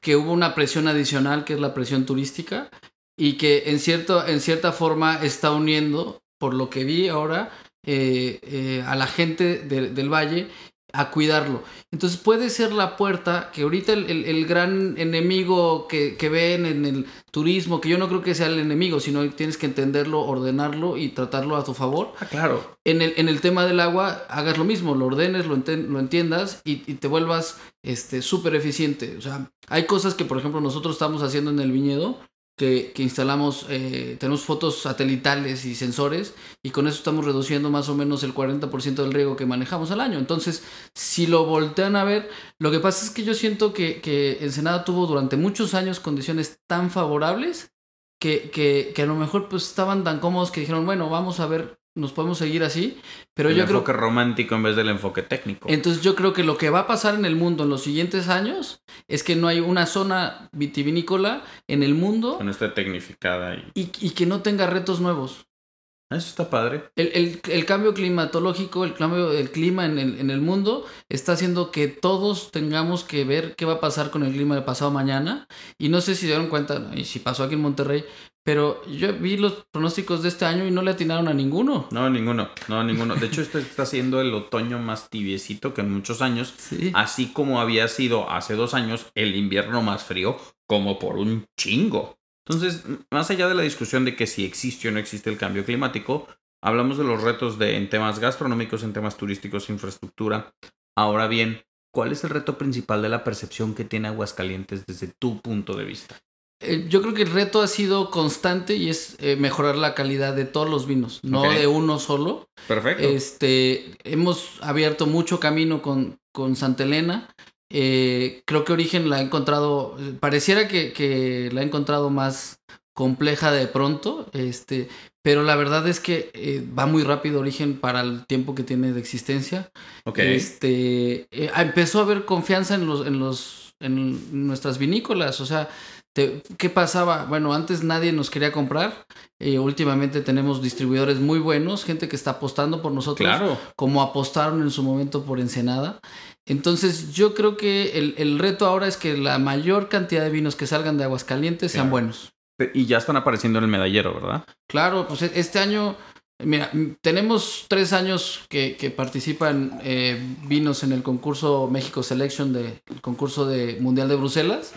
que hubo una presión adicional que es la presión turística y que en, cierto, en cierta forma está uniendo, por lo que vi ahora, eh, eh, a la gente del valle a cuidarlo. Entonces puede ser la puerta que ahorita el, gran enemigo que, que, ven en el turismo, que yo no creo que sea el enemigo, sino tienes que entenderlo, ordenarlo y tratarlo a tu favor. Ah, claro. En el, en el tema del agua, hagas lo mismo, lo ordenes, lo, lo entiendas y, y, te vuelvas este súper eficiente. O sea, hay cosas que, por ejemplo, nosotros estamos haciendo en el viñedo que, instalamos, eh, tenemos fotos satelitales y sensores y con eso estamos reduciendo más o menos el 40% del riego que manejamos al año. Entonces, si lo voltean a ver, lo que pasa es que yo siento que, que Ensenada tuvo durante muchos años condiciones tan favorables que, que, que a lo mejor pues estaban tan cómodos que dijeron, bueno, vamos a ver nos podemos seguir así, pero el yo creo... El enfoque romántico en vez del enfoque técnico. Entonces yo creo que lo que va a pasar en el mundo en los siguientes años es que no hay una zona vitivinícola en el mundo... Que no esté tecnificada. Y... Y, que no tenga retos nuevos. Eso está padre. El, el, cambio climatológico, el cambio del clima en el, en el, mundo está haciendo que todos tengamos que ver qué va a pasar con el clima de pasado mañana. Y no sé si se dieron cuenta, y si pasó aquí en Monterrey, pero yo vi los pronósticos de este año y no le atinaron a ninguno. No, ninguno, no, ninguno. De hecho, este está siendo el otoño más tibiecito que en muchos años. Sí. Así como había sido hace dos años el invierno más frío, como por un chingo. Entonces, más allá de la discusión de que si existe o no existe el cambio climático, hablamos de los retos de, en temas gastronómicos, en temas turísticos, infraestructura. Ahora bien, ¿cuál es el reto principal de la percepción que tiene Aguascalientes desde tu punto de vista? Eh, yo creo que el reto ha sido constante y es eh, mejorar la calidad de todos los vinos, no de uno solo. Perfecto. Este, hemos abierto mucho camino con, con Santa Elena. Eh, creo que Origen la ha encontrado, pareciera que, que, la ha encontrado más compleja de pronto, este, pero la verdad es que va muy rápido Origen para el tiempo que tiene de existencia. Okay. Este, empezó a haber confianza en los, en los, en nuestras vinícolas, o sea, ¿Qué pasaba? Bueno, antes nadie nos quería comprar. Eh, últimamente tenemos distribuidores muy buenos, gente que está apostando por nosotros, claro. como apostaron en su momento por Ensenada. Entonces, yo creo que el, reto ahora es que la mayor cantidad de vinos que salgan de Aguascalientes sean buenos. Y ya están apareciendo en el medallero, ¿verdad? Claro, pues e, este año, mira, tenemos tres años que, que participan eh, vinos en el concurso México Selection, del concurso de Mundial de Bruselas.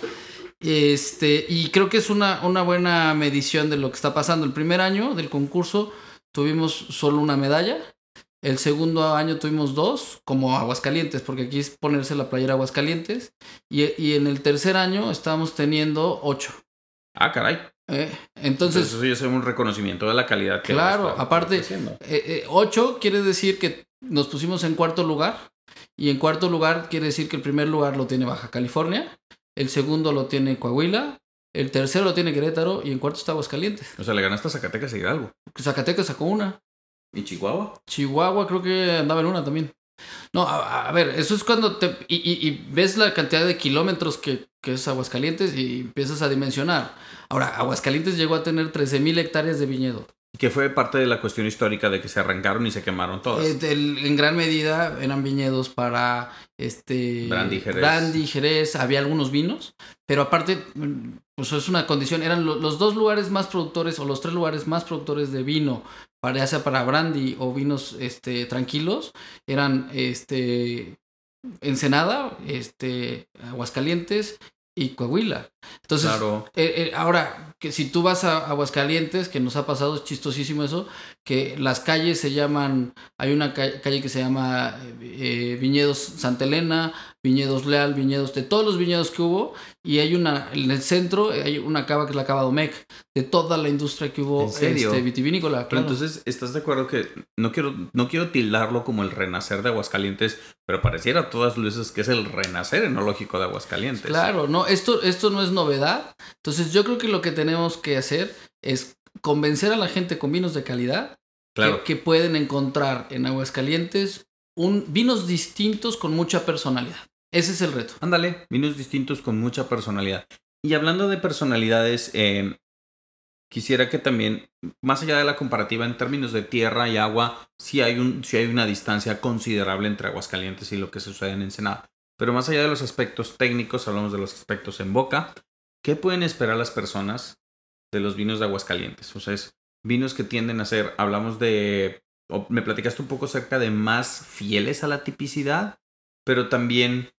Este, y creo que es una, una buena medición de lo que está pasando. El primer año del concurso tuvimos solo una medalla. El segundo año tuvimos dos, como Aguascalientes, porque aquí es ponerse la playera Aguascalientes. Y, y en el tercer año estábamos teniendo ocho. Ah, caray. Eh, entonces, Eso ya es un reconocimiento de la calidad que Claro, aparte, eh, eh, ocho quiere decir que nos pusimos en cuarto lugar. Y en cuarto lugar quiere decir que el primer lugar lo tiene Baja California el segundo lo tiene Coahuila, el tercero lo tiene Querétaro y en cuarto está Aguascalientes. O sea, le ganaste a Zacatecas y Hidalgo. Zacatecas sacó una. ¿Y Chihuahua? Chihuahua creo que andaba en una también. No, a, ver, eso es cuando te... Y, ves la cantidad de kilómetros que, que, es Aguascalientes y empiezas a dimensionar. Ahora, Aguascalientes llegó a tener 13.000 hectáreas de viñedo. Que fue parte de la cuestión histórica de que se arrancaron y se quemaron todas. Eh, en gran medida eran viñedos para este brandy jerez. brandy, jerez, había algunos vinos, pero aparte, pues es una condición, eran los dos lugares más productores o los tres lugares más productores de vino, para, ya sea para brandy o vinos este, tranquilos, eran este Ensenada, este, Aguascalientes y Coahuila. Entonces, eh, eh, ahora, que si tú vas a Aguascalientes, que nos ha pasado, es chistosísimo eso, que las calles se llaman, hay una calle que se llama eh, Viñedos Santa Elena, Viñedos Leal, Viñedos, de todos los viñedos que hubo, y hay una, en el centro hay una cava que es la cava Domecq, de toda la industria que hubo este, vitivinícola. Pero entonces, ¿estás de acuerdo que no quiero, no quiero tildarlo como el renacer de Aguascalientes, pero pareciera a todas luces que es el renacer enológico de Aguascalientes? Claro, no, esto, esto no es novedad. Entonces yo creo que lo que tenemos que hacer es convencer a la gente con vinos de calidad que, pueden encontrar en Aguascalientes un, vinos distintos con mucha personalidad. Ese es el reto. Ándale, vinos distintos con mucha personalidad. Y hablando de personalidades, eh, quisiera que también, más allá de la comparativa en términos de tierra y agua, sí hay, un, sí hay una distancia considerable entre Aguascalientes y lo que sucede en Ensenada. Pero más allá de los aspectos técnicos, hablamos de los aspectos en boca. ¿Qué pueden esperar las personas de los vinos de Aguascalientes? O sea, es vinos que tienden a ser, hablamos de me platicaste un poco acerca de más fieles a la tipicidad, pero también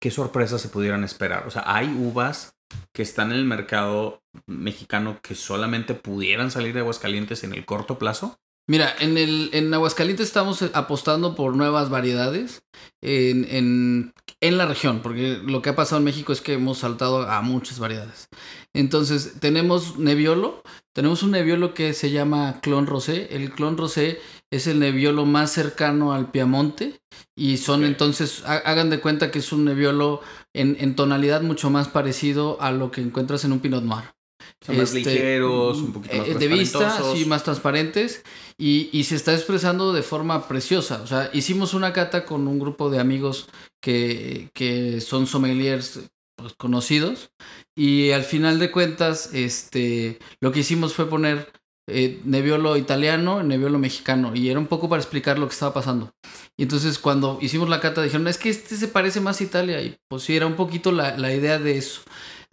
qué sorpresas se pudieran esperar. O sea, hay uvas que están en el mercado mexicano que solamente pudieran salir de Aguascalientes en el corto plazo. Mira, en, el, en Aguascalientes estamos apostando por nuevas variedades en, en, en, la región, porque lo que ha pasado en México es que hemos saltado a muchas variedades. Entonces, tenemos Nebbiolo, tenemos un Nebbiolo que se llama Clon Rosé. El Clon Rosé es el Nebbiolo más cercano al Piamonte y son entonces, hagan de cuenta que es un Nebbiolo en, en tonalidad mucho más parecido a lo que encuentras en un Pinot Noir. Son más este, ligeros, un poquito más eh, De vista, sí, más transparentes. Y, y, se está expresando de forma preciosa. O sea, hicimos una cata con un grupo de amigos que, que son sommeliers pues, conocidos. Y al final de cuentas, este, lo que hicimos fue poner eh, Nebbiolo italiano, Nebbiolo mexicano. Y era un poco para explicar lo que estaba pasando. Y entonces cuando hicimos la cata dijeron, es que este se parece más a Italia. Y pues sí, era un poquito la, la idea de eso.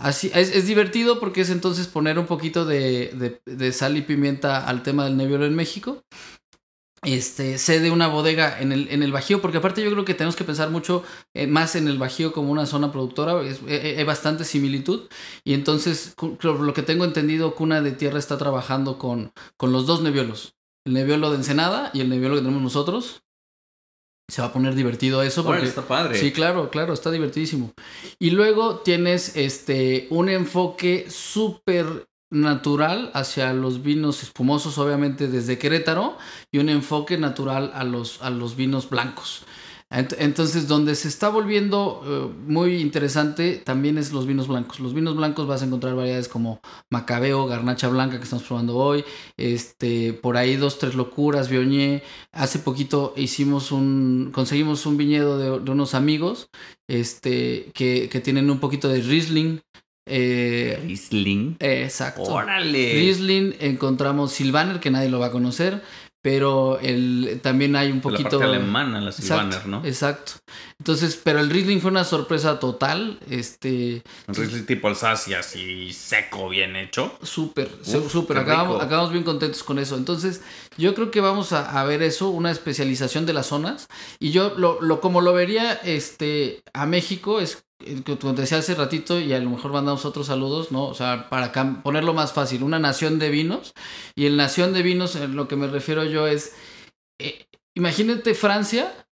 Así, es, divertido porque es entonces poner un poquito de, sal y pimienta al tema del Nebbiolo en México. Este, sé de una bodega en el, en el Bajío, porque aparte yo creo que tenemos que pensar mucho eh, más en el Bajío como una zona productora, hay bastante similitud. Y entonces, lo que tengo entendido, Cuna de Tierra está trabajando con, con los dos Nebbiolos. El Nebbiolo de Ensenada y el Nebbiolo que tenemos nosotros se va a poner divertido eso. Porque, está padre. Sí, claro, claro, está divertidísimo. Y luego tienes este un enfoque súper natural hacia los vinos espumosos, obviamente desde Querétaro, y un enfoque natural a los, a los vinos blancos. Entonces, donde se está volviendo eh, muy interesante también es los vinos blancos. Los vinos blancos vas a encontrar variedades como Macabeo, Garnacha Blanca que estamos probando hoy, este, por ahí dos, tres locuras, Viognier. Hace poquito hicimos un, conseguimos un viñedo de, unos amigos, este, que, que, tienen un poquito de Riesling. Eh, Riesling. exacto. Órale. Riesling, encontramos Silvaner, que nadie lo va a conocer pero el, también hay un poquito... La parte alemana, la ¿no? Exacto. Entonces, pero el Riesling fue una sorpresa total. Este... Un Riesling tipo Alsacia, así seco, bien hecho. Súper, súper. Acabamos, acabamos, bien contentos con eso. Entonces, yo creo que vamos a, a, ver eso, una especialización de las zonas. Y yo, lo, lo, como lo vería este, a México, es como te decía hace ratito, y a lo mejor mandamos otros saludos, ¿no? O sea, para ponerlo más fácil, una nación de vinos. Y en nación de vinos, en lo que me refiero yo es, eh, imagínate Francia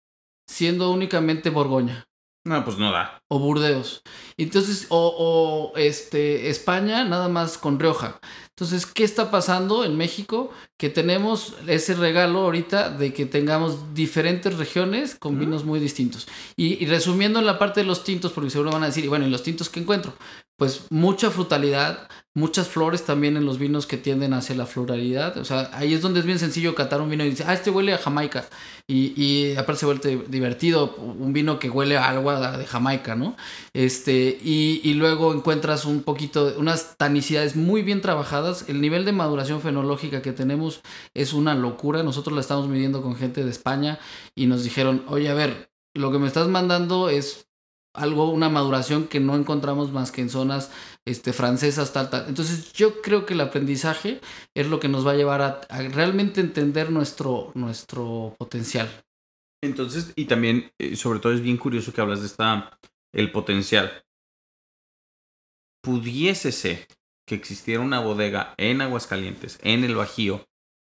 siendo únicamente Borgoña. No, pues no da. O Burdeos. Entonces, o, o este, España nada más con Rioja. Entonces, ¿qué está pasando en México? Que tenemos ese regalo ahorita de que tengamos diferentes regiones con vinos muy distintos. Y, y, resumiendo en la parte de los tintos, porque seguro van a decir, y bueno, ¿y los tintos que encuentro? Pues mucha frutalidad, muchas flores también en los vinos que tienden hacia la floralidad. O sea, ahí es donde es bien sencillo catar un vino y decir, ah, este huele a Jamaica. Y, y aparte se vuelve divertido, un vino que huele a agua de Jamaica, ¿no? Este, y, y luego encuentras un poquito, unas tanicidades muy bien trabajadas el nivel de maduración fenológica que tenemos es una locura. Nosotros la estamos midiendo con gente de España y nos dijeron, oye, a ver, lo que me estás mandando es algo, una maduración que no encontramos más que en zonas este, francesas, tal, tal. Entonces yo creo que el aprendizaje es lo que nos va a llevar a, realmente entender nuestro, nuestro potencial. Entonces, y también, eh, sobre todo es bien curioso que hablas de esta, el potencial. Pudiésese que existiera una bodega en Aguascalientes, en el Bajío,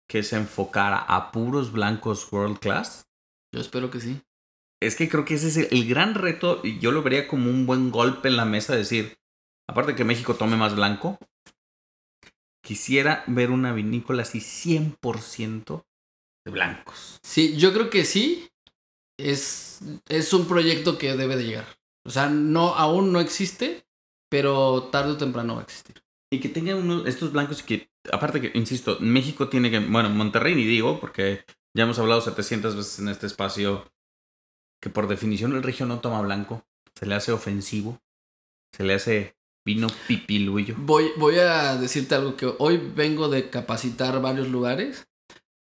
que se enfocara a puros blancos world class? Yo espero que sí. Es que creo que ese es el, gran reto y yo lo vería como un buen golpe en la mesa decir, aparte de que México tome más blanco, quisiera ver una vinícola así 100% de blancos. Sí, yo creo que sí. Es, es un proyecto que debe de llegar. O sea, no, aún no existe, pero tarde o temprano va a existir. Y que tengan estos blancos que, aparte que, insisto, México tiene que, bueno, Monterrey ni digo, porque ya hemos hablado 700 veces en este espacio, que por definición el región no toma blanco, se le hace ofensivo, se le hace vino pipiluyo. Voy, voy a decirte algo que hoy vengo de capacitar varios lugares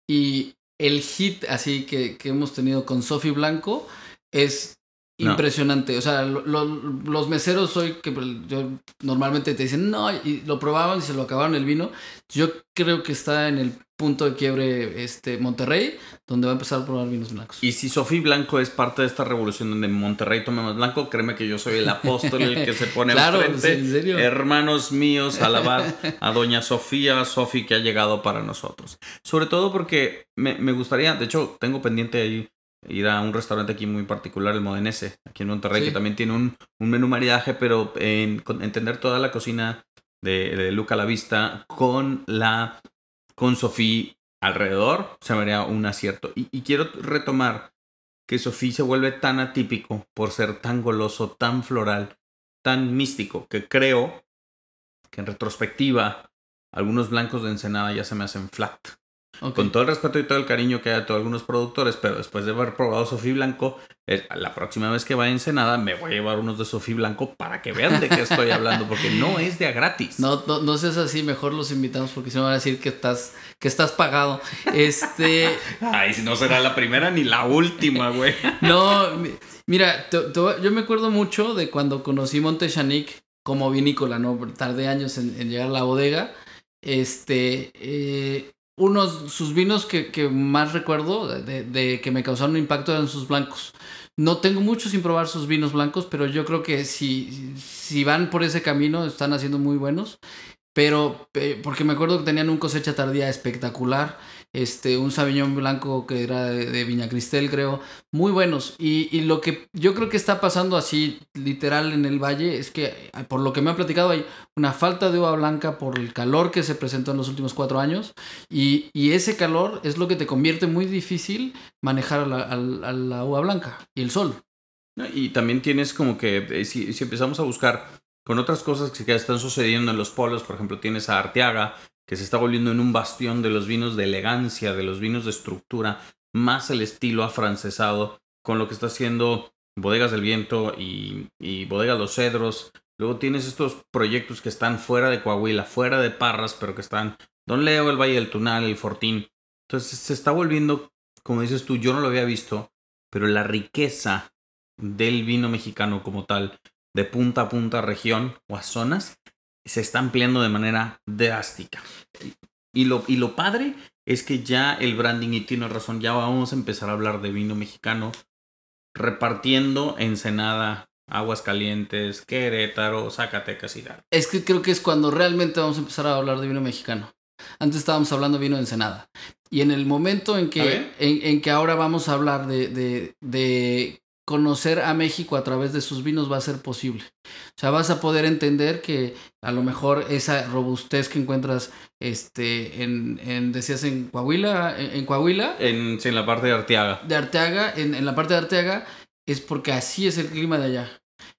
y el hit así que, que hemos tenido con Sofi Blanco es impresionante. O sea, los meseros hoy que yo normalmente te dicen, no, y lo probaban y se lo acabaron el vino. Yo creo que está en el punto de quiebre este Monterrey, donde va a empezar a probar vinos blancos. Y si Sofía Blanco es parte de esta revolución donde Monterrey toma más blanco, créeme que yo soy el apóstol el que se pone claro, al frente. Hermanos míos, alabad a doña Sofía, Sofía que ha llegado para nosotros. Sobre todo porque me, me gustaría, de hecho, tengo pendiente ahí ir a un restaurante aquí muy particular, el Modenese, aquí en Monterrey, que también tiene un, un menú maridaje, pero en, entender toda la cocina de, Luca a la vista con la con Sofía alrededor, se me haría un acierto. Y, y quiero retomar que Sofía se vuelve tan atípico por ser tan goloso, tan floral, tan místico, que creo que en retrospectiva algunos blancos de Ensenada ya se me hacen flat. Con todo el respeto y todo el cariño que hay a todos algunos productores, pero después de haber probado Sofía Blanco, la próxima vez que vaya a Ensenada me voy a llevar unos de Sofía Blanco para que vean de qué estoy hablando, porque no es de a gratis. No, no, no seas así, mejor los invitamos porque si no van a decir que estás, que estás pagado. Este. Ay, si no será la primera ni la última, güey. no, mira, yo me acuerdo mucho de cuando conocí Montechanic como vinícola, ¿no? Tardé años en, en llegar a la bodega. Este, eh, unos, sus vinos que, que más recuerdo de, de, que me causaron impacto eran sus blancos. No tengo mucho sin probar sus vinos blancos, pero yo creo que si, si van por ese camino están haciendo muy buenos. Pero, porque me acuerdo que tenían un cosecha tardía espectacular este, un Sauvignon Blanco que era de, Viña Cristel, creo, muy buenos. Y, lo que yo creo que está pasando así, literal, en el valle, es que, por lo que me han platicado, hay una falta de uva blanca por el calor que se presentó en los últimos cuatro años. Y, ese calor es lo que te convierte muy difícil manejar a la, uva blanca y el sol. Y también tienes como que, eh, si, empezamos a buscar con otras cosas que están sucediendo en los polos, por ejemplo, tienes a Arteaga, que se está volviendo en un bastión de los vinos de elegancia, de los vinos de estructura, más el estilo afrancesado, con lo que está haciendo Bodegas del Viento y, y Bodegas Los Cedros. Luego tienes estos proyectos que están fuera de Coahuila, fuera de Parras, pero que están Don Leo, el Valle del Tunal, el Fortín. Entonces se está volviendo, como dices tú, yo no lo había visto, pero la riqueza del vino mexicano como tal, de punta a punta región o a zonas, se está ampliando de manera drástica. Y lo, y lo padre es que ya el branding, y tiene razón, ya vamos a empezar a hablar de vino mexicano, repartiendo Ensenada, Aguascalientes, Querétaro, Zacatecas y tal. Es que creo que es cuando realmente vamos a empezar a hablar de vino mexicano. Antes estábamos hablando de vino de Ensenada. Y en el momento en que, en, que ahora vamos a hablar de, de, de conocer a México a través de sus vinos va a ser posible. O sea, vas a poder entender que a lo mejor esa robustez que encuentras este en, en decías en Coahuila, en, Coahuila, en, en, la parte de Arteaga. De Arteaga, en, en la parte de Arteaga es porque así es el clima de allá.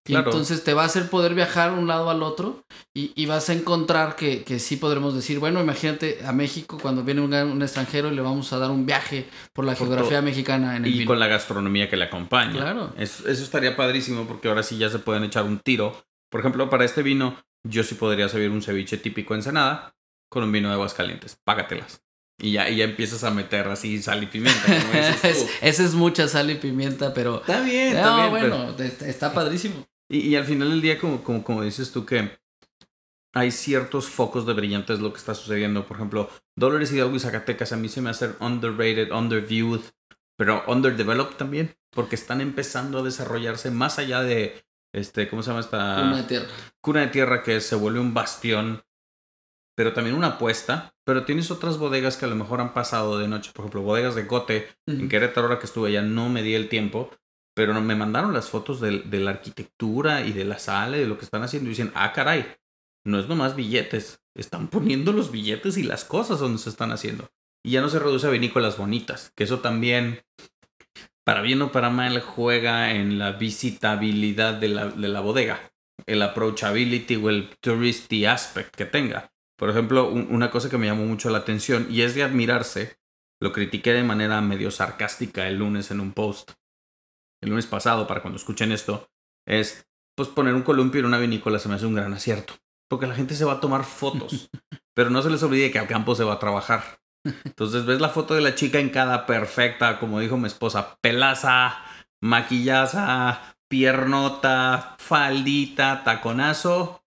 Y entonces te va a hacer poder viajar un lado al otro y, vas a encontrar que, que, sí podremos decir, bueno, imagínate a México cuando viene un, extranjero y le vamos a dar un viaje por la geografía mexicana en el Y con la gastronomía que le acompaña. Claro. Eso, eso, estaría padrísimo porque ahora sí ya se pueden echar un tiro. Por ejemplo, para este vino, yo sí podría servir un ceviche típico Ensenada con un vino de aguas calientes. Págatelas. Y ya, y ya empiezas a meter así sal y pimienta. Esa es mucha sal y pimienta, pero. Está bien, está bien. bueno, está padrísimo. Y, al final del día, como, como, como dices tú, que hay ciertos focos de brillantes lo que está sucediendo. Por ejemplo, Dolores Hidalgo y Zacatecas a mí se me hacen underrated, underviewed, pero underdeveloped también, porque están empezando a desarrollarse más allá de, este, ¿cómo se llama esta? Cuna de tierra. Cuna de tierra que se vuelve un bastión, pero también una apuesta. Pero tienes otras bodegas que a lo mejor han pasado de noche. Por ejemplo, bodegas de Cote, en Querétaro, ahora que estuve allá, no me di el tiempo, pero me mandaron las fotos de, la arquitectura y de la sala y de lo que están haciendo y dicen, ah, caray, no es nomás billetes, están poniendo los billetes y las cosas donde se están haciendo. Y ya no se reduce a vinícolas bonitas, que eso también, para bien o para mal, juega en la visitabilidad de la, de la bodega, el approachability o el touristy aspect que tenga. Por ejemplo, una cosa que me llamó mucho la atención y es de admirarse, lo critiqué de manera medio sarcástica el lunes en un post el lunes pasado, para cuando escuchen esto, es pues poner un columpio en una vinícola se me hace un gran acierto. Porque la gente se va a tomar fotos. pero no se les olvide que al campo se va a trabajar. Entonces ves la foto de la chica en cada perfecta, como dijo mi esposa, pelaza, maquillaza, piernota, faldita, taconazo,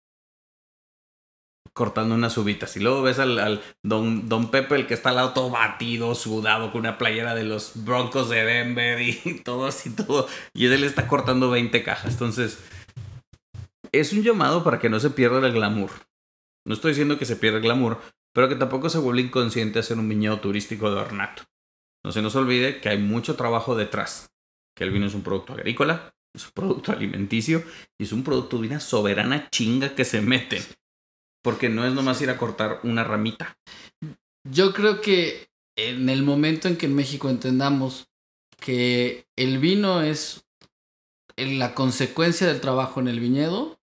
cortando unas uvitas. Y luego ves al, don, don, Pepe, el que está al lado todo batido, sudado, con una playera de los Broncos de Denver y todo así, todo. Y él está cortando 20 cajas. Entonces, es un llamado para que no se pierda el glamour. No estoy diciendo que se pierda el glamour, pero que tampoco se vuelva inconsciente hacer un viñedo turístico de ornato. No se nos olvide que hay mucho trabajo detrás. Que el vino es un producto agrícola, es un producto alimenticio y es un producto de una soberana chinga que se mete. Porque no es nomás ir a cortar una ramita. Yo creo que en el momento en que en México entendamos que el vino es la consecuencia del trabajo en el viñedo,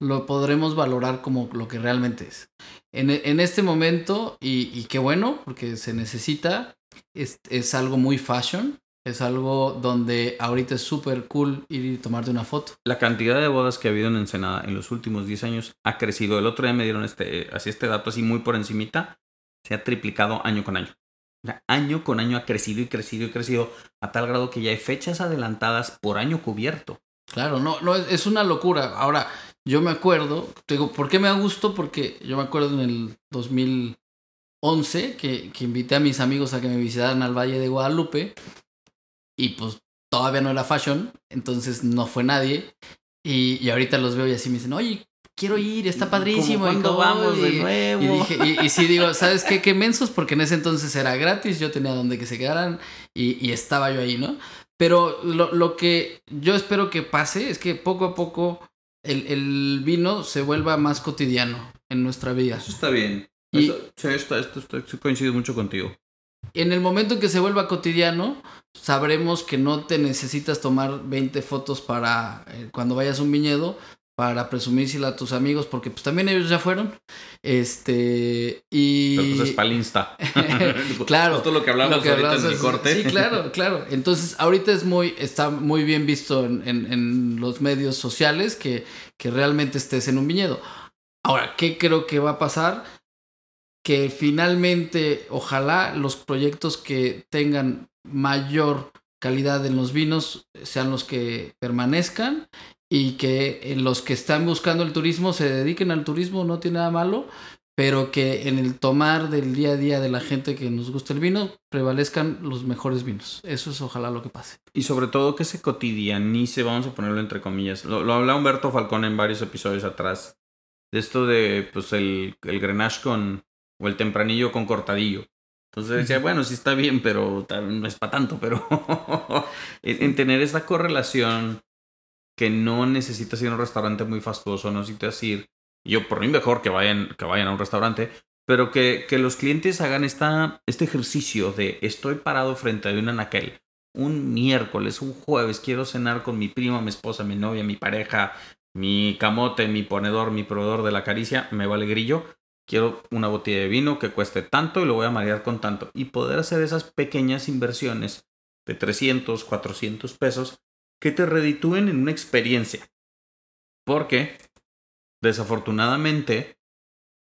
lo podremos valorar como lo que realmente es. En, este momento, y, qué bueno, porque se necesita, es, es algo muy fashion, es algo donde ahorita es súper cool ir y tomarte una foto. La cantidad de bodas que ha habido en Ensenada en los últimos 10 años ha crecido. El otro día me dieron este, así este dato así muy por encimita. Se ha triplicado año con año. año con año ha crecido y crecido y crecido a tal grado que ya hay fechas adelantadas por año cubierto. Claro, no, no es una locura. Ahora, yo me acuerdo, te digo, ¿por qué me da gusto? Porque yo me acuerdo en el 2011 que, que invité a mis amigos a que me visitaran al Valle de Guadalupe y pues todavía no era fashion, entonces no fue nadie. Y, y ahorita los veo y así me dicen, oye, quiero ir, está padrísimo. ¿Cuándo vamos de nuevo? Y, dije, y, sí digo, ¿sabes qué? Qué mensos, porque en ese entonces era gratis, yo tenía donde que se quedaran y, y estaba yo ahí, ¿no? Pero lo, lo, que yo espero que pase es que poco a poco el, el vino se vuelva más cotidiano en nuestra vida. Eso está bien. Y, sí, esto, esto, esto, coincido mucho contigo en el momento en que se vuelva cotidiano, sabremos que no te necesitas tomar 20 fotos para eh, cuando vayas a un viñedo para presumírsela a tus amigos, porque pues también ellos ya fueron. Este, y... Pero pues es para Insta. claro. Lo que hablamos ahorita en el corte. Sí, claro, claro. Entonces, ahorita es muy, está muy bien visto en, en, en los medios sociales que, que realmente estés en un viñedo. Ahora, ¿qué creo que va a pasar? que finalmente, ojalá los proyectos que tengan mayor calidad en los vinos sean los que permanezcan y que los que están buscando el turismo se dediquen al turismo, no tiene nada malo, pero que en el tomar del día a día de la gente que nos gusta el vino prevalezcan los mejores vinos. Eso es ojalá lo que pase. Y sobre todo que se cotidianice, vamos a ponerlo entre comillas. Lo, lo habla Humberto Falcón en varios episodios atrás. De esto de pues el, el grenache con, o el tempranillo con cortadillo. Entonces decía, bueno, sí está bien, pero no es para tanto, pero en tener esa correlación que no necesitas ir a un restaurante muy fastuoso, no necesitas ir, yo por mí mejor que vayan, que vayan a un restaurante, pero que, que los clientes hagan esta, este ejercicio de estoy parado frente a un anaquel, un miércoles, un jueves, quiero cenar con mi prima, mi esposa, mi novia, mi pareja, mi camote, mi ponedor, mi proveedor de la caricia, me vale grillo quiero una botella de vino que cueste tanto y lo voy a marear con tanto. Y poder hacer esas pequeñas inversiones de 300, 400 pesos que te reditúen en una experiencia. Porque, desafortunadamente,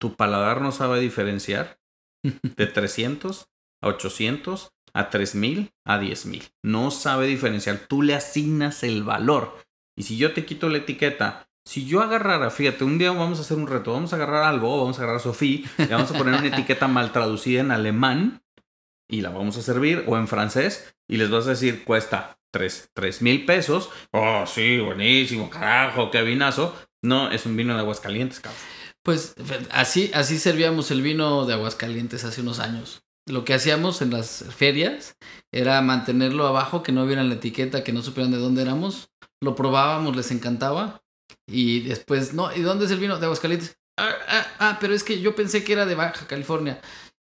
tu paladar no sabe diferenciar de 300 a 800 a 3000 a 10000. No sabe diferenciar. Tú le asignas el valor. Y si yo te quito la etiqueta si yo agarrara, fíjate, un día vamos a hacer un reto, vamos a agarrar algo, vamos a agarrar a Sofía, le vamos a poner una etiqueta mal traducida en alemán y la vamos a servir o en francés y les vas a decir cuesta 3 mil pesos. Oh, sí, buenísimo, carajo, qué vinazo. No, es un vino de Aguascalientes, cabrón. Pues así, así servíamos el vino de Aguascalientes hace unos años. Lo que hacíamos en las ferias era mantenerlo abajo, que no vieran la etiqueta, que no supieran de dónde éramos. Lo probábamos, les encantaba y después, no, ¿y dónde es el vino? De Aguascalientes. Ah, ah, ah, pero es que yo pensé que era de Baja California.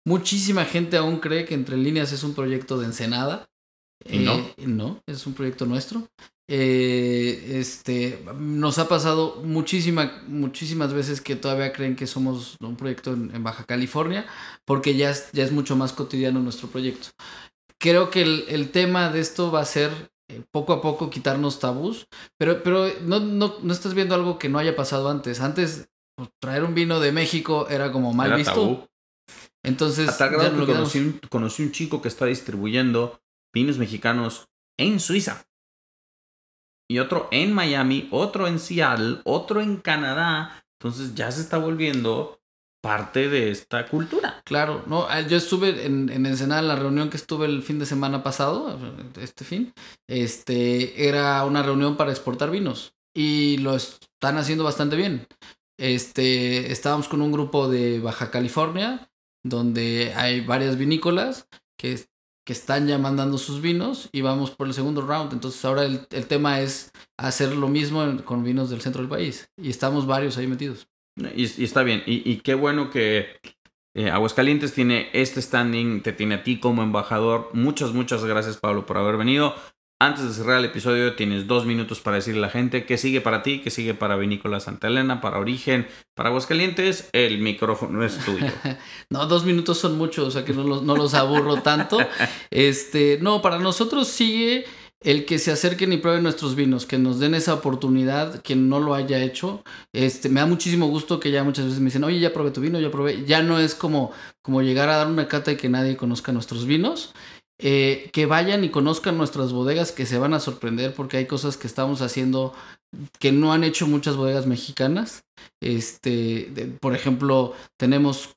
Muchísima gente aún cree que Entre Líneas es un proyecto de Ensenada. ¿Y no? Eh, no, es un proyecto nuestro. Eh, este, nos ha pasado muchísima, muchísimas veces que todavía creen que somos un proyecto en, Baja California, porque ya es, ya es mucho más cotidiano nuestro proyecto. Creo que el, el tema de esto va a ser eh, poco a poco quitarnos tabús, pero, pero no, no, no estás viendo algo que no haya pasado antes. Antes, pues, traer un vino de México era como mal visto. Entonces, conocí un, conocí un chico que está distribuyendo vinos mexicanos en Suiza. y otro en Miami, otro en Seattle, otro en Canadá. Entonces ya se está volviendo parte de esta cultura. Claro, no, ah, yo estuve en, en Ensenada, la reunión que estuve el fin de semana pasado, este fin, este, era una reunión para exportar vinos y lo están haciendo bastante bien. Este, estábamos con un grupo de Baja California, donde hay varias vinícolas que, que están ya mandando sus vinos y vamos por el segundo round. Entonces ahora el, el tema es hacer lo mismo con vinos del centro del país. Y estamos varios ahí metidos. Y, está bien. Y, qué bueno que eh, Aguascalientes tiene este standing, te tiene a ti como embajador. Muchas, muchas gracias, Pablo, por haber venido. Antes de cerrar el episodio, tienes dos minutos para decirle a la gente qué sigue para ti, qué sigue para Vinícola Santa Elena, para Origen, para Aguascalientes. El micrófono es tuyo. no, dos minutos son muchos, o sea que no los, aburro tanto. Este, no, para nosotros sigue el que se acerquen y prueben nuestros vinos, que nos den esa oportunidad, quien no lo haya hecho. Este, me da muchísimo gusto que ya muchas veces me dicen, oye, ya probé tu vino, ya probé. Ya no es como, como llegar a dar una cata y que nadie conozca nuestros vinos. Eh, que vayan y conozcan nuestras bodegas, que se van a sorprender porque hay cosas que estamos haciendo que no han hecho muchas bodegas mexicanas. Este, por ejemplo, tenemos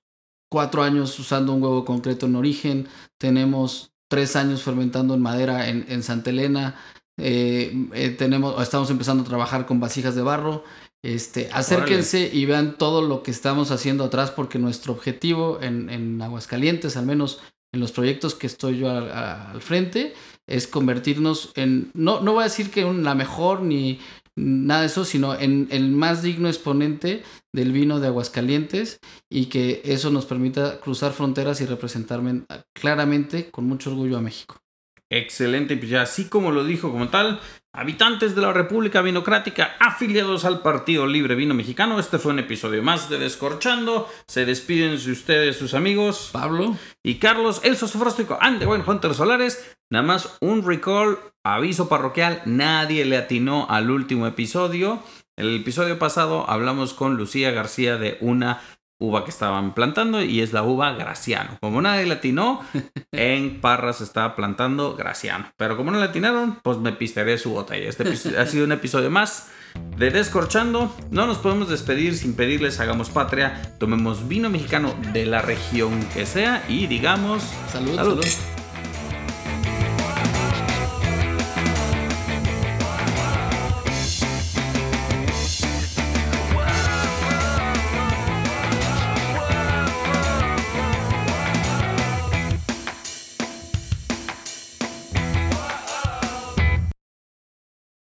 cuatro años usando un huevo concreto en origen, tenemos tres años fermentando en madera en, Santa Elena. Eh, eh, tenemos, estamos empezando a trabajar con vasijas de barro. Este, acérquense y vean todo lo que estamos haciendo atrás, porque nuestro objetivo en, en Aguascalientes, al menos en los proyectos que estoy yo al frente, es convertirnos en, no, no voy a decir que la mejor ni, nada de eso, sino en el más digno exponente del vino de Aguascalientes y que eso nos permita cruzar fronteras y representarme claramente con mucho orgullo a México. Excelente, pues ya así como lo dijo como tal, habitantes de la República Vinocrática afiliados al Partido Libre Vino Mexicano, este fue un episodio más de Descorchando. Se despiden de ustedes, sus amigos Pablo y Carlos, el sosofróstico, and the buen Hunter Solares. Nada más un recall, aviso parroquial, nadie le atinó al último episodio. El episodio pasado hablamos con Lucía García de una uva que estaban plantando y es la uva Graciano. Como nadie latinó, en Parras está plantando Graciano. Pero como no latinaron, pues me pistaré su botella. Este ha sido un episodio más de Descorchando. No nos podemos despedir sin pedirles hagamos patria, tomemos vino mexicano de la región que sea y digamos salud. salud.